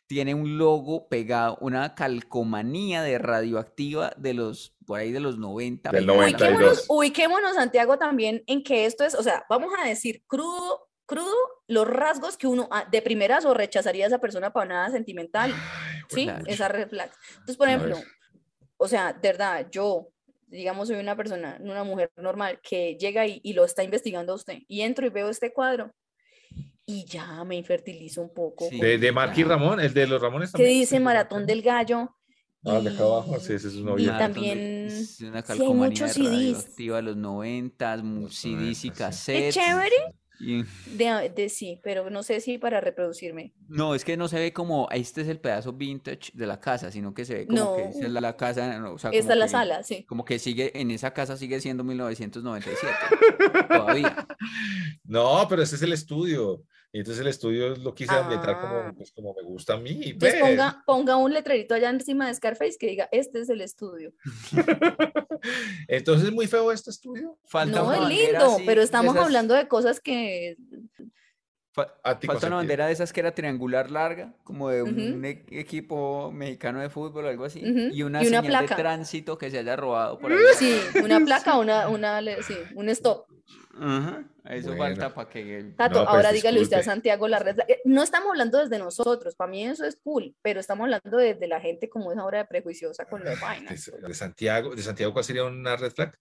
Tiene un logo pegado, una calcomanía de radioactiva de los, por ahí de los 90. Del 92. Ubiquémonos, Santiago, también en que esto es, o sea, vamos a decir crudo, crudo, los rasgos que uno ah, de primeras o rechazaría a esa persona para nada sentimental. sí, esa red flag. Entonces, por ejemplo, o sea, de verdad, yo digamos, soy una persona, una mujer normal que llega y, y, lo está investigando a usted, y entro y veo este cuadro, y ya me infertilizo un poco. De, de Marquis Ramón, el de los Ramones también. Que dice Maratón del Gallo. Ah, de acá abajo, sí, ese es un Y también sí, hay muchos CDs. De los 90, CDs y cassettes. Es chévere de, de, sí, pero no sé si para reproducirme. No, es que no se ve como este es el pedazo vintage de la casa, sino que se ve como que es la, casa. O sea, Esta es la sala, sí. Como que sigue, en esa casa sigue siendo 1997. [laughs] todavía. No, pero ese es el estudio. Y entonces el estudio lo quise ambientar como, ah. pues, como me gusta a mí. Pues ponga, ponga un letrerito allá encima de Scarface que diga, este es el estudio. [laughs] entonces, ¿muy feo este estudio? Falta no, es lindo, pero estamos hablando de cosas que... falta una bandera de esas que era triangular larga, como de un e-, equipo mexicano de fútbol o algo así, y una, señal placa. de tránsito que se haya robado por ahí. Sí, una [laughs] placa, una, una, sí, un stop. Ajá, eso falta para que... Tato, pues, ahora dígale usted a Santiago la red. Eh, no estamos hablando desde nosotros, para mí eso es cool, pero estamos hablando desde la gente como esa hora de prejuiciosa con las vainas. De, Santiago, ¿de Santiago cuál sería una red flag?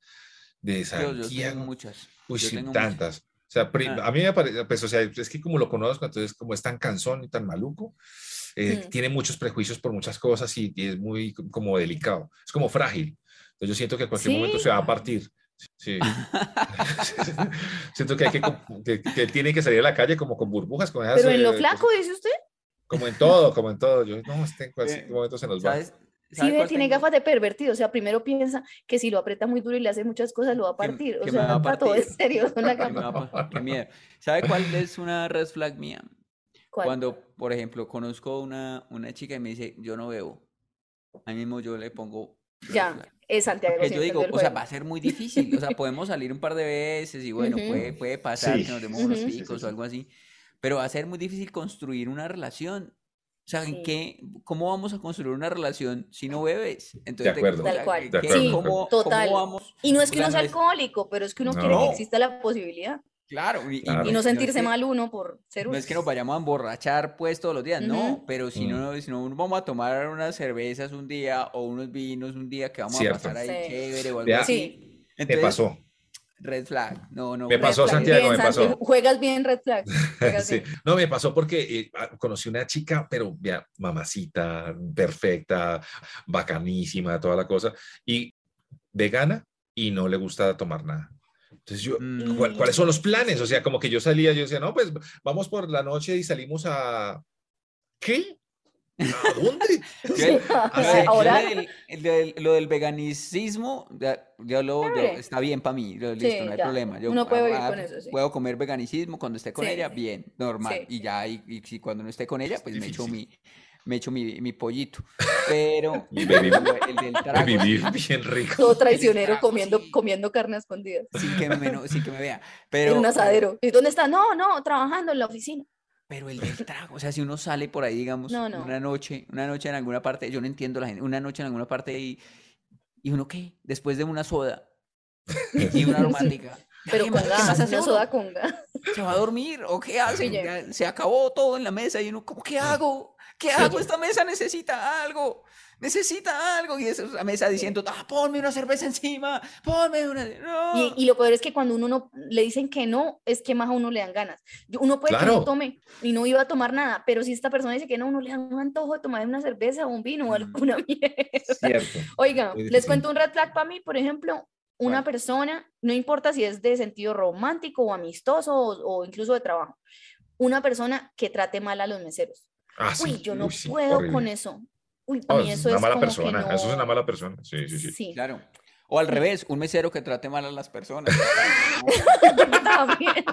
De Santiago. Yo, muchas. Uy, sí, tantas. O sea, ah. a mí me parece, pues, o sea, es que como lo conozco, entonces como es tan cansón y tan maluco, eh, tiene muchos prejuicios por muchas cosas y, es muy como delicado, es como frágil. Entonces yo siento que a cualquier momento se va a partir. Sí. [laughs] Siento que, hay que, que, tiene que salir a la calle como con burbujas. Como Pero en lo flaco, dice usted. Como en todo, como en todo. Yo, no, este en cualquier momento se nos va. Sí, tiene gafas de pervertido. O sea, primero piensa que si lo aprieta muy duro y le hace muchas cosas, lo va a partir. o sea, va todo es serio. [laughs] [laughs] Qué miedo. ¿Sabe cuál es una red flag mía? Cuando, por ejemplo, conozco una, una chica y me dice, yo no veo. A mí mismo yo le pongo. Ya es Santiago. Que yo digo, o sea, va a ser muy [laughs] difícil. O sea, podemos salir un par de veces y bueno, puede, puede pasar que nos demos unos picos o algo así. Pero va a ser muy difícil construir una relación. O sea, ¿en qué, ¿cómo vamos a construir una relación si no bebes? Entonces, de acuerdo. Tal cual. Sí, total. y no es que uno sea alcohólico, pero es que uno quiere que exista la posibilidad. Claro, y, no sentirse mal uno por ser uno. No es que nos vayamos a emborrachar pues todos los días, no, pero si no, si no vamos a tomar unas cervezas un día o unos vinos un día que vamos a pasar ahí chévere o algo así. Entonces, me pasó. Red flag, no, no. Me pasó, Santiago, me pasó. Juegas bien red flag. [laughs] sí. No, me pasó porque eh, ah, conocí una chica, pero ya, mamacita, perfecta, bacanísima, toda la cosa, y vegana y no le gusta tomar nada. Entonces yo, mm. ¿cuáles son los planes? O sea, como que yo salía, yo decía, no, pues vamos por la noche y salimos a... ¿Qué? ¿A dónde? [laughs] ahora... lo del veganicismo, ya, lo, está bien para mí, listo, no hay problema. Yo, Uno puede vivir con eso, Puedo comer veganicismo cuando esté con ella, bien, normal. Y ya, y, y, cuando no esté con ella, pues me echo mi, me echo mi, mi pollito. Pero [laughs] el del trago. Vivir bien rico. Todo traicionero comiendo, comiendo carne escondida. Sin que me, sin que me vea. Pero, en un asadero. ¿Y dónde está? No, no, trabajando en la oficina. Pero el del trago, o sea, si uno sale por ahí, digamos, una noche, una noche en alguna parte, yo no entiendo la gente, una noche en alguna parte y, y uno qué, después de una soda [laughs] y una aromática. [laughs] Pero con gas, una soda con gas. ¿Se va a dormir o qué hace? Se acabó todo en la mesa y uno, ¿cómo qué hago? ¿Qué hago? Esta mesa necesita algo. Necesita algo. Y esa la mesa diciendo, ah, ponme una cerveza encima, ponme una. Y, lo peor es que cuando uno no le dicen que no, es que más a uno le dan ganas. Uno puede que no tome y no iba a tomar nada, pero si esta persona dice que no, uno le da un antojo de tomar una cerveza o un vino o alguna [laughs] mierda. Oiga, les cuento un red flag para mí, por ejemplo, una persona, no importa si es de sentido romántico o amistoso o, incluso de trabajo, una persona que trate mal a los meseros. Ah, uy, yo no puedo con eso. Uy, para mí eso es una mala persona. Eso es una mala persona. Sí, sí, sí, sí. Claro. O al revés, un mesero que trate mal a las personas. También.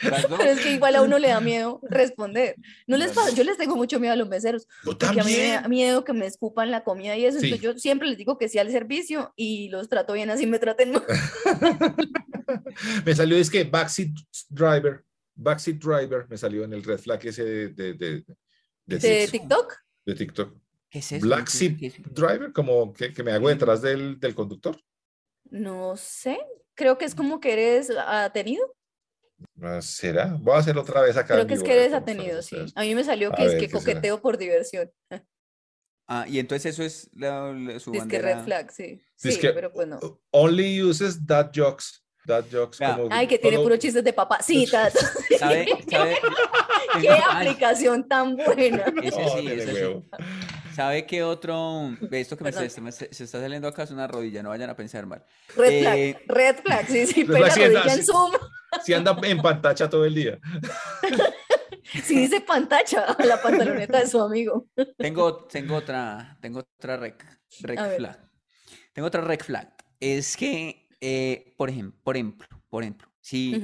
Pero es que igual a uno le da miedo responder. No les pasa, yo les tengo mucho miedo a los meseros. porque a mí me da miedo que me escupan la comida y eso. Entonces yo siempre les digo que sí al servicio y los trato bien así me traten mal. [laughs] me salió es que backseat driver Backseat Driver me salió en el red flag ese de, de, de, de, TikTok. De TikTok. ¿Qué es eso? Black Seat Driver, como que, que, me hago detrás del, del, conductor. No sé, creo que es como que eres atenido. Ah, ¿Será? Voy a hacerlo otra vez acá. Creo que es que eres atenido, sí. A mí me salió que es que coqueteo por diversión. Ah, y entonces eso es la, su Es que red flag, sí. Sí, pero pues no. Only uses that jokes Dad jokes como Ay, que tiene puro chistes de papá. Sí, dad. [laughs] ¿Sabe? [laughs] ¿Sabe? Qué aplicación tan buena. Ese sí, ese sí. ¿Sabe qué otro? Esto que me se, se, está saliendo acá es una rodilla, no vayan a pensar mal. Red eh, flag, red flag, sí, sí, pero rodilla en Zoom. Si anda en pantalla todo el día. [laughs] Si dice pantalla, la pantaloneta de su amigo. Tengo, tengo otra, tengo otra rec, rec flag. Tengo otra rec flag. Es que eh, por, ejemplo, por ejemplo, por ejemplo, si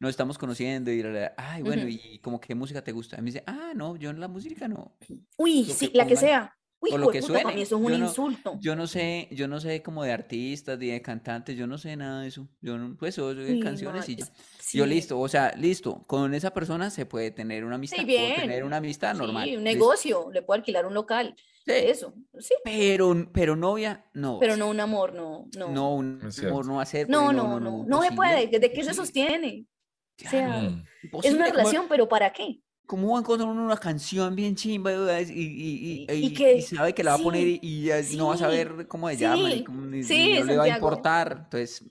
nos estamos conociendo y, ay, bueno, ¿y como qué música te gusta? Y me dice, ah, no, yo en la música no. Uy, sí, la que sea. Uy, o lo que suene. eso es un yo no, insulto. Yo no sé, yo no sé como de artistas, de cantantes, yo no sé nada de eso. Yo no, pues yo de canciones y ya. Yo listo, o sea, listo, con esa persona se puede tener una amistad, sí, bien. tener una amistad normal. Sí, un negocio, le puedo alquilar un local. Eso, sí. Pero, pero novia, no. Pero no un amor, no. No, no un amor no hacer. No, no, no, no, se puede. ¿De qué se sostiene? O sea, mm. es una relación, pero ¿para qué? ¿Cómo va a encontrar una canción bien chimba y, y, y, sabe que la va a poner y ya no va a saber cómo se llama y, no le va a importar? Entonces,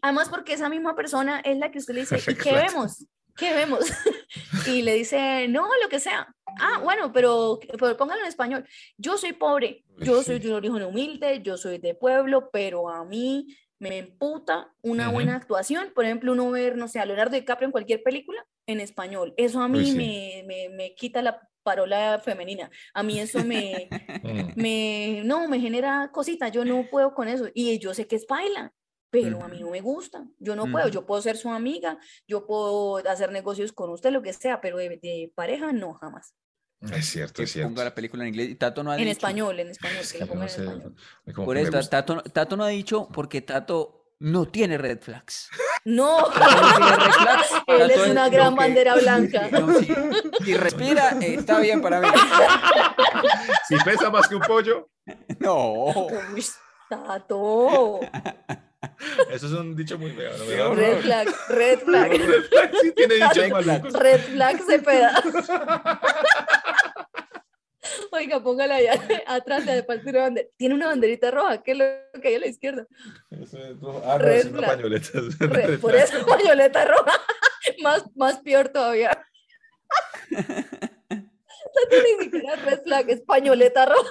Además, porque esa misma persona es la que usted le dice, [laughs] ¿y qué vemos? ¿Qué vemos? [laughs] y le dice, no, lo que sea. Ah, bueno, pero, pero póngalo en español. Yo soy pobre, yo soy [laughs] de un origen humilde, yo soy de pueblo, pero a mí me emputa una buena actuación. Por ejemplo, uno ver, no sé, a Leonardo DiCaprio en cualquier película en español. Eso a mí me, me, me, quita la parola femenina. A mí eso me, [laughs] me, no, me genera cositas. Yo no puedo con eso. Y yo sé que es baila, pero a mí no me gusta. Yo no puedo. Yo puedo ser su amiga, yo puedo hacer negocios con usted, lo que sea, pero de, pareja no, jamás. Es cierto, es cierto. Ponga la película en inglés. Tato no ha en español, en español, que en español. Por eso, Tato, Tato no ha dicho porque Tato no tiene red flags. No, [laughs] él es una gran bandera blanca. [laughs] si, respira, está bien para mí. [laughs] Si pesa más que un pollo. No. Uy, tato. Eso es un dicho muy feo. ¿no? Red flag, red flag. Red flag, sí tiene dichos Red flag se peda. [laughs] Oiga, póngala allá [laughs] atrás de parte de bandera. Tiene una banderita roja, ¿qué es lo que hay a la izquierda? Eso es rojo. Ah, no, es una pañoleta. por eso pañoleta roja. [laughs] más, más peor todavía. No tiene ni siquiera red flag, es pañoleta roja.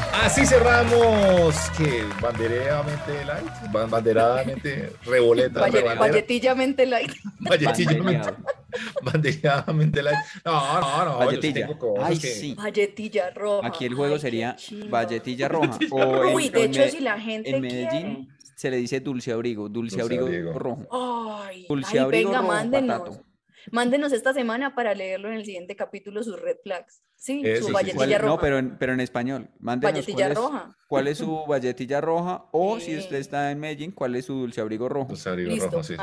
Así cerramos que banderadamente light, banderadamente reboleta. Valletillamente light. [laughs] Valletillamente. Banderadamente light. No, no, no. Valletilla. Ay, sí. Valletilla roja. Aquí el juego sería Valletilla roja. o Uy, de hecho, si la gente. En Medellín se le dice dulce abrigo, dulce, abrigo, rojo. Ay, dulce abrigo venga, rojo, mándenos. Mándenos esta semana para leerlo en el siguiente capítulo sus red flags. Sí, su valletilla roja. No, pero en, pero en español. Mándenos valletilla cuál roja. Es, cuál es su [laughs] valletilla roja o si usted está en Medellín, cuál es su dulce abrigo rojo. Dulce abrigo rojo, sí.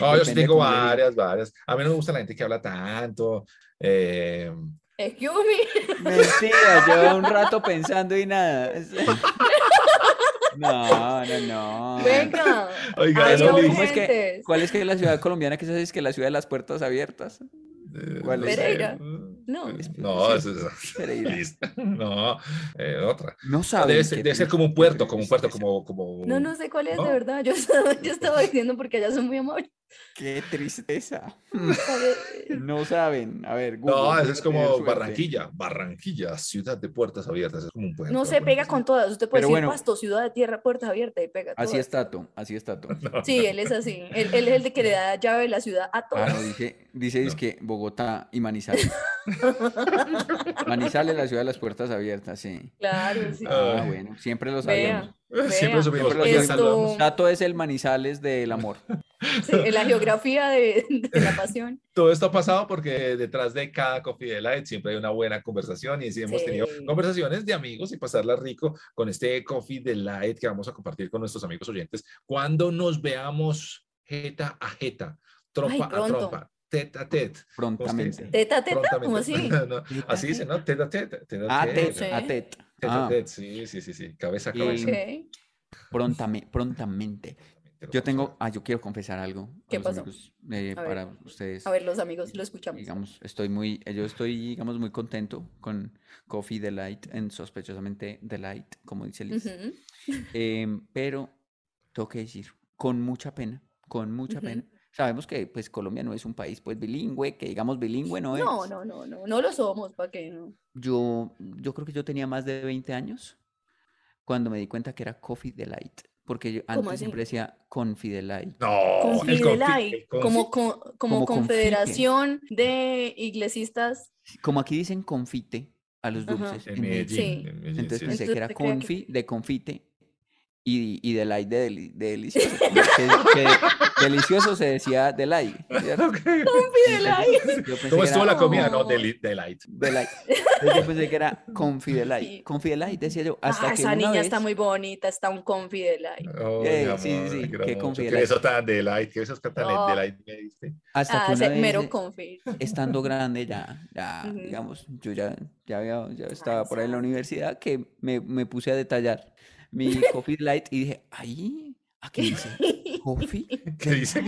No, yo sí tengo varias, varias. A mí no me gusta la gente que habla tanto. Eh... Excuse me. Mentira, llevo un rato pensando y nada. [laughs] No, no, no. Venga. Oiga, ¿cómo es que, ¿cuál es que la ciudad colombiana que se dice que la ciudad de las puertas abiertas? Eh, ¿Cuál es? Pereira. No. No, es, Pereira. No, eh, otra. No sabe. Debe, ser, debe ser como un puerto, como un puerto, como, como... No, no sé cuál es, de verdad. Yo estaba, yo estaba diciendo porque allá son muy amables. Qué tristeza. [laughs] [laughs] no saben. A ver, No, eso es como Barranquilla. Barranquilla, ciudad de puertas abiertas. Es como un puerto. No se pega con todas. Usted puede decir Pasto, ciudad de tierra, puertas abiertas y pega. Así es Tato. Así es Tato. [laughs] Sí, él es así. Él, es el de que le da llave de la ciudad a todos. Ah, dice, dice que Bogotá y Manizales. Manizales, la ciudad de las puertas abiertas, sí. Claro, sí. Ah, bueno, siempre lo sabíamos. Siempre supimos. Esto... Tato es el Manizales del amor. Sí, en la geografía de, la pasión. [laughs] Todo esto ha pasado porque detrás de cada Coffee Delight siempre hay una buena conversación y sí hemos tenido conversaciones de amigos y pasarla rico con este Coffee Delight que vamos a compartir con nuestros amigos oyentes cuando nos veamos jeta a jeta, trompa a trompa, tete a tete. Prontamente. Teta a teta, ¿cómo así? [laughs] así dice, ¿no? Tete a tete. A tete. A tete. Ah. Sí, sí, sí, sí. Cabeza a cabeza. Prontamente. Yo tengo, ah, yo quiero confesar algo. ¿Qué pasó? Eh, para ustedes. A ver, los amigos, lo escuchamos. Digamos, estoy muy, yo estoy, digamos, muy contento con Coffee Delight en sospechosamente Delight, como dice Liz. [laughs] Em, pero tengo que decir, con mucha pena, con mucha pena. Sabemos que pues Colombia no es un país pues bilingüe, que digamos bilingüe no, es. No, no, no, no, no lo somos, ¿para qué no? Yo, yo creo que yo tenía más de 20 años cuando me di cuenta que era Coffee Delight. Porque yo antes siempre decía Confidelite. No, Confidelite, como, como, confederación de iglesistas. Como aquí dicen confite a los dulces. sí. Entonces pensé que era confi de confite y, y de, de delicioso. que, delicioso se decía delight. Confi delight. ¿Cómo estuvo la comida? No, delight. Delight. Yo pensé que era confi delight. Confi delight, decía yo. Hasta ah, que esa niña está muy bonita, está un confi delight. Oh, eh, sí, sí, sí. Qué confi delight. eso tan delight, que eso tan oh. delight me diste. Hasta ah, que mero confi. Estando grande ya, ya, digamos, yo ya, ya, había, ya estaba por ahí en la universidad que me, me puse a detallar mi Coffee Light y dije, ¡ay! ¿A qué dice? ¿Coffee? [laughs] ¿Qué dice?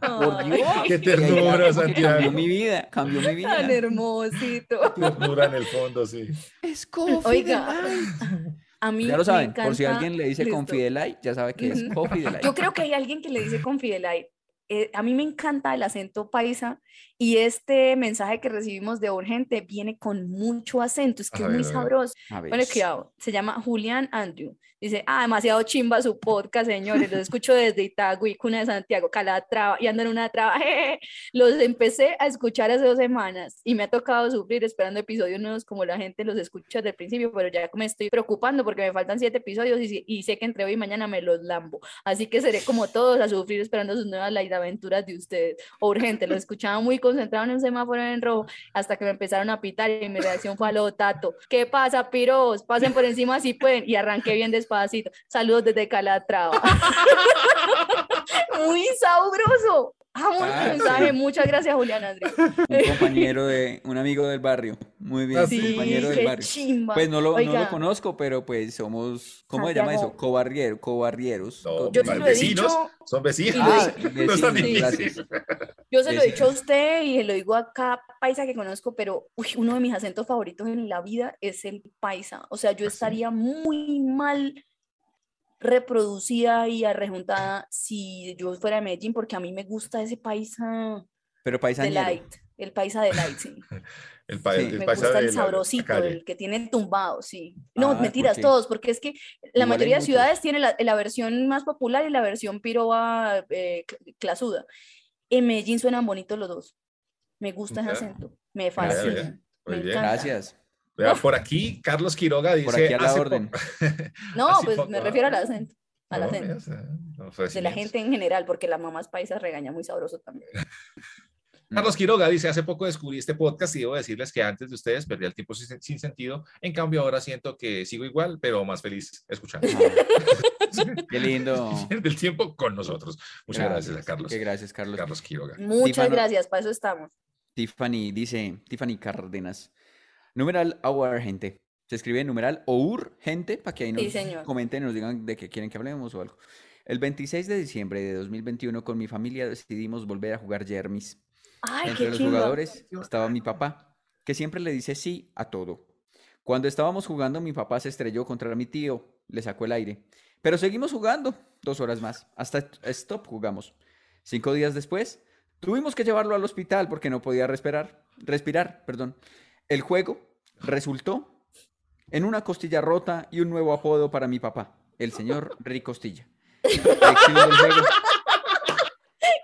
Por Dios. Qué ternura, Santiago. Cambió mi vida, cambió mi vida. Tan hermosito. Ternura en el fondo, sí. Es Coffee Oiga. [laughs] A mí ya lo saben, por si alguien le dice. Light, ya sabe que es Coffee Light. Yo creo que hay alguien que le dice Light. Eh, a mí me encanta el acento paisa y este mensaje que recibimos de Urgente viene con mucho acento, es que es muy sabroso. Bueno, cuidado, se llama Julián Andrew. Dice, ah, demasiado chimba su podcast, señores. Los escucho desde Itagüí, Cuna de Santiago, Calatrava, y andan en una traba. [laughs] Los empecé a escuchar hace dos semanas y me ha tocado sufrir esperando episodios nuevos como la gente los escucha desde el principio, pero ya me estoy preocupando porque me faltan siete episodios y, y sé que entre hoy y mañana me los lambo. Así que seré como todos a sufrir esperando sus nuevas aventuras de ustedes. urgente, lo escuchaba muy concentrado en un semáforo en rojo hasta que me empezaron a pitar y mi reacción fue a lo tato. ¿Qué pasa, piros? Pasen por encima si pueden. Y arranqué bien despacito. Saludos desde Calatrava. [laughs] muy sabroso. Amo ah, mensaje. Muchas gracias, Julián Andrés. Un compañero de, un amigo del barrio. Muy bien, sí, compañero del barrio. Pues no lo, no lo, conozco, pero pues somos, ¿cómo se llama eso? Cobarrier, cobarrieros. yo se lo he vecinos, dicho, son vecinos. Ah, no están Yo se lo he dicho a usted y se lo digo a cada paisa que conozco, pero uno de mis acentos favoritos en la vida es el paisa. O sea, yo ¿Ah, estaría muy mal reproducida y arrejuntada si yo fuera de Medellín, porque a mí me gusta ese paisa. Pero paisa de light, el paisa de light, sí. [laughs] el, me gusta el sabrosito, el que tiene tumbado, sí. No, ah, mentiras, todos, porque es que la mayoría de ciudades tiene la, la, versión más popular y la versión piroba eh, clasuda. En Medellín suenan bonitos los dos. Me gusta ese acento, me fascina. Gracias por aquí, Carlos Quiroga dice. Por aquí a la orden. [laughs] no, pues me refiero al acento. Al acento. de la gente en general, porque las mamás paisas regaña muy sabroso también. Carlos Quiroga dice, hace poco descubrí este podcast y debo decirles que antes de ustedes perdí el tiempo sin, sentido, en cambio ahora siento que sigo igual, pero más feliz escuchando. [laughs] Qué lindo. [laughs] Del tiempo con nosotros. Muchas gracias, a Carlos. Qué gracias, Carlos. Carlos Quiroga. Muchas gracias, para eso estamos. Tiffany dice, Tiffany Cárdenas, Numeral our gente. Se escribe numeral our gente para que ahí nos comenten y nos digan de qué quieren que hablemos o algo. El 26 de diciembre de 2021 con mi familia decidimos volver a jugar Jermis. Entre los jugadores estaba mi papá, que siempre le dice sí a todo. Cuando estábamos jugando, mi papá se estrelló contra mi tío, le sacó el aire. Pero seguimos jugando dos horas más. Hasta stop jugamos. Cinco días después, tuvimos que llevarlo al hospital porque no podía respirar. Respirar, perdón. El juego resultó en una costilla rota y un nuevo apodo para mi papá, el señor Ricostilla. [laughs]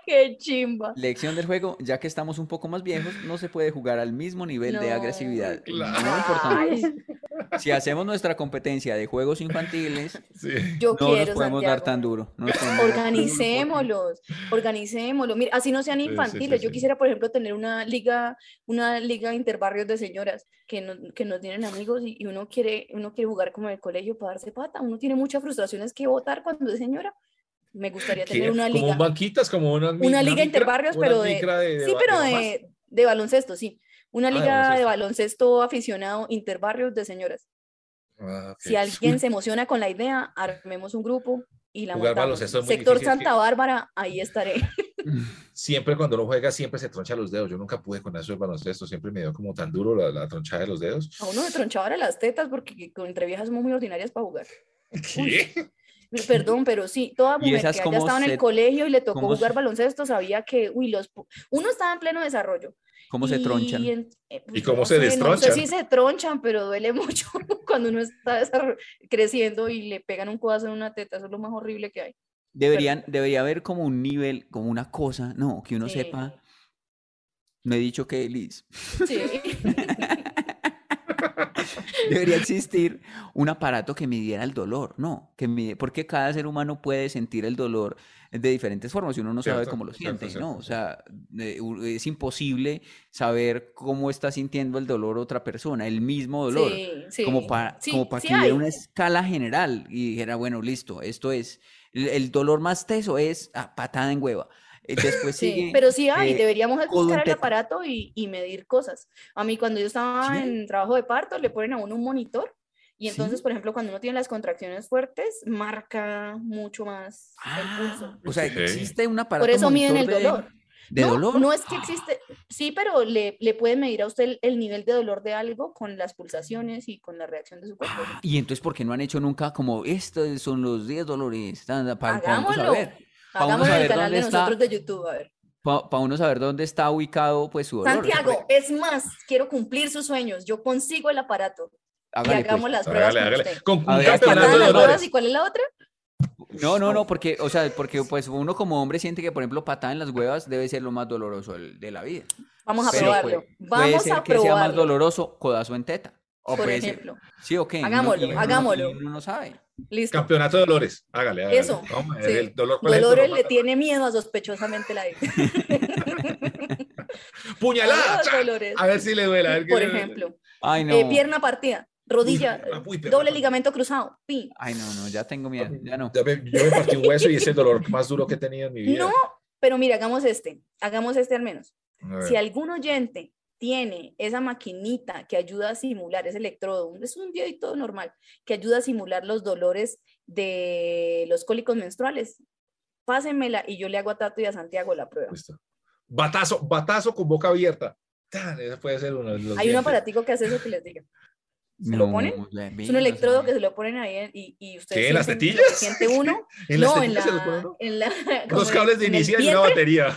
Lección del juego. Qué chimba. Lección del juego, ya que estamos un poco más viejos, no se puede jugar al mismo nivel de agresividad. No importante. Si hacemos nuestra competencia de juegos infantiles, no nos podemos dar tan duro. organicémoslos, organicémoslos. Mira, así no sean infantiles. Yo quisiera, por ejemplo, tener una liga, una liga interbarrios de señoras que no, que no tienen amigos y, uno quiere, uno quiere jugar como en el colegio para darse pata. Uno tiene muchas frustraciones que votar cuando es señora me gustaría tener una liga. Como banquitas, como una, una liga interbarrios, pero de, sí, pero de, de, baloncesto, sí. Una ah, liga de baloncesto aficionado interbarrios de señoras. Ah, si alguien se emociona con la idea, armemos un grupo y la montamos. Sector Santa Bárbara, ahí estaré. [laughs] Siempre cuando uno juega, siempre se troncha los dedos. Yo nunca pude con eso del baloncesto, siempre me dio como tan duro la, la tronchada de los dedos. A uno me tronchaba las tetas porque entre viejas somos muy ordinarias para jugar. [laughs] ¿Qué? Perdón, pero sí, toda mujer que haya estado en el colegio y le tocó jugar baloncesto sabía que, uy, los, uno estaba en pleno desarrollo. ¿Cómo se tronchan? Eh, pues, ¿Y cómo se destronchan? No sé si se tronchan, pero duele [laughs] mucho cuando uno está creciendo y le pegan un codazo en una teta, eso es lo más horrible que hay. Deberían, debería haber como un nivel, como una cosa, no, que uno sepa. No he dicho que Liz. Sí. [laughs] Debería existir un aparato que midiera el dolor, ¿no? Que mide, porque cada ser humano puede sentir el dolor de diferentes formas y uno no sabe cómo lo siente, ¿no? O sea, es imposible saber cómo está sintiendo el dolor otra persona, el mismo dolor, como para, como para que hubiera una escala general y dijera, bueno, listo, esto es, el, dolor más teso es ah, patada en hueva. Eh, después sí, pero sí hay, eh, deberíamos buscar el aparato y, y, medir cosas. A mí cuando yo estaba en trabajo de parto le ponen a uno un monitor y entonces, por ejemplo, cuando uno tiene las contracciones fuertes, marca mucho más el ah, pulso. O sea, existe un aparato. Por eso miden el dolor. ¿De no, dolor? No es que existe, sí, pero le, le pueden medir a usted el, nivel de dolor de algo con las pulsaciones y con la reacción de su cuerpo. Ah, y entonces, ¿por qué no han hecho nunca como estos son los 10 dolores? Para, para saber. Hagamos el canal de nosotros de YouTube, a ver. Para uno saber dónde está ubicado pues su dolor. Santiago, es más, quiero cumplir sus sueños. Yo consigo el aparato. y pues. hagamos las pruebas. Hágale, hágale. Con un campeonato de dolores. ¿Y cuál es la otra? No, no, no, porque, o sea, porque pues uno como hombre siente que, por ejemplo, patada en las huevas debe ser lo más doloroso de la vida. Vamos a probarlo. Vamos puede ser a que sea más doloroso codazo en teta. Por ejemplo. sí, ok. Hagámoslo, hagámoslo. Uno no sabe. Listo. Campeonato de Dolores, hágale, hágale. Eso. Vamos sí. el dolor. Dolores le tiene miedo a sospechosamente la vida. [laughs] Puñalada. A ver si le duele. a ver Por le duele. ejemplo, Ay, no. eh, pierna partida, rodilla, Uy, pierna doble ligamento cruzado. Pi. Ay, no, no, ya tengo miedo. Ya no. Ya me- yo me partí un hueso y es el dolor más duro que he tenido en mi vida. No, pero mira, hagamos este, hagamos este al menos. Si algún oyente tiene esa maquinita que ayuda a simular, ese electrodo, es un todo normal, que ayuda a simular los dolores de los cólicos menstruales, pásenmela y yo le hago a Tato y a Santiago la prueba. Listo. Batazo, batazo con boca abierta. Tan, ese puede ser uno de los Hay un aparatico que hace eso que les diga. ¿Se No, lo ponen? le- Es un electrodo que se lo ponen ahí en- y, y ustedes ¿Qué, en las sienten lo tetillas? siente uno. [laughs] ¿En las no, en tetillas se los la, ponen, no? en la- [laughs] en- cables de inicial y una batería.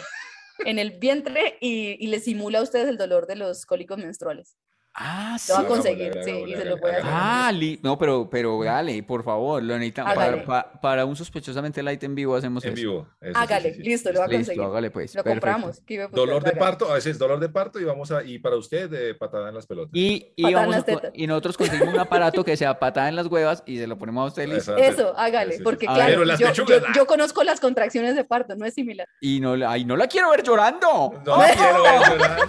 En el vientre y, le simula a ustedes el dolor de los cólicos menstruales. Ah, sí. Lo va a conseguir, sí, y se lo voy a. Ah, li- no, pero, pero dale, por favor, lo necesitamos. Para, pa- para un sospechosamente light en vivo hacemos En eso. vivo. eso sí, Hágale, sí, sí. listo, lo va a Listo, conseguir. hágale pues. Lo perfecto. compramos. ¿qué iba a Dolor de parto, a veces dolor de parto y vamos a, y para usted, de patada en las pelotas. Y, en vamos a y nosotros conseguimos un aparato que sea patada en las huevas y se lo ponemos a usted listo. Eso, hágale, Sí, sí, porque sí. claro, Pero las yo, pechugas, yo- ah. yo conozco las contracciones de parto, no es similar. Y no, la- ay, no la quiero ver llorando. No quiero ver [laughs] llorar.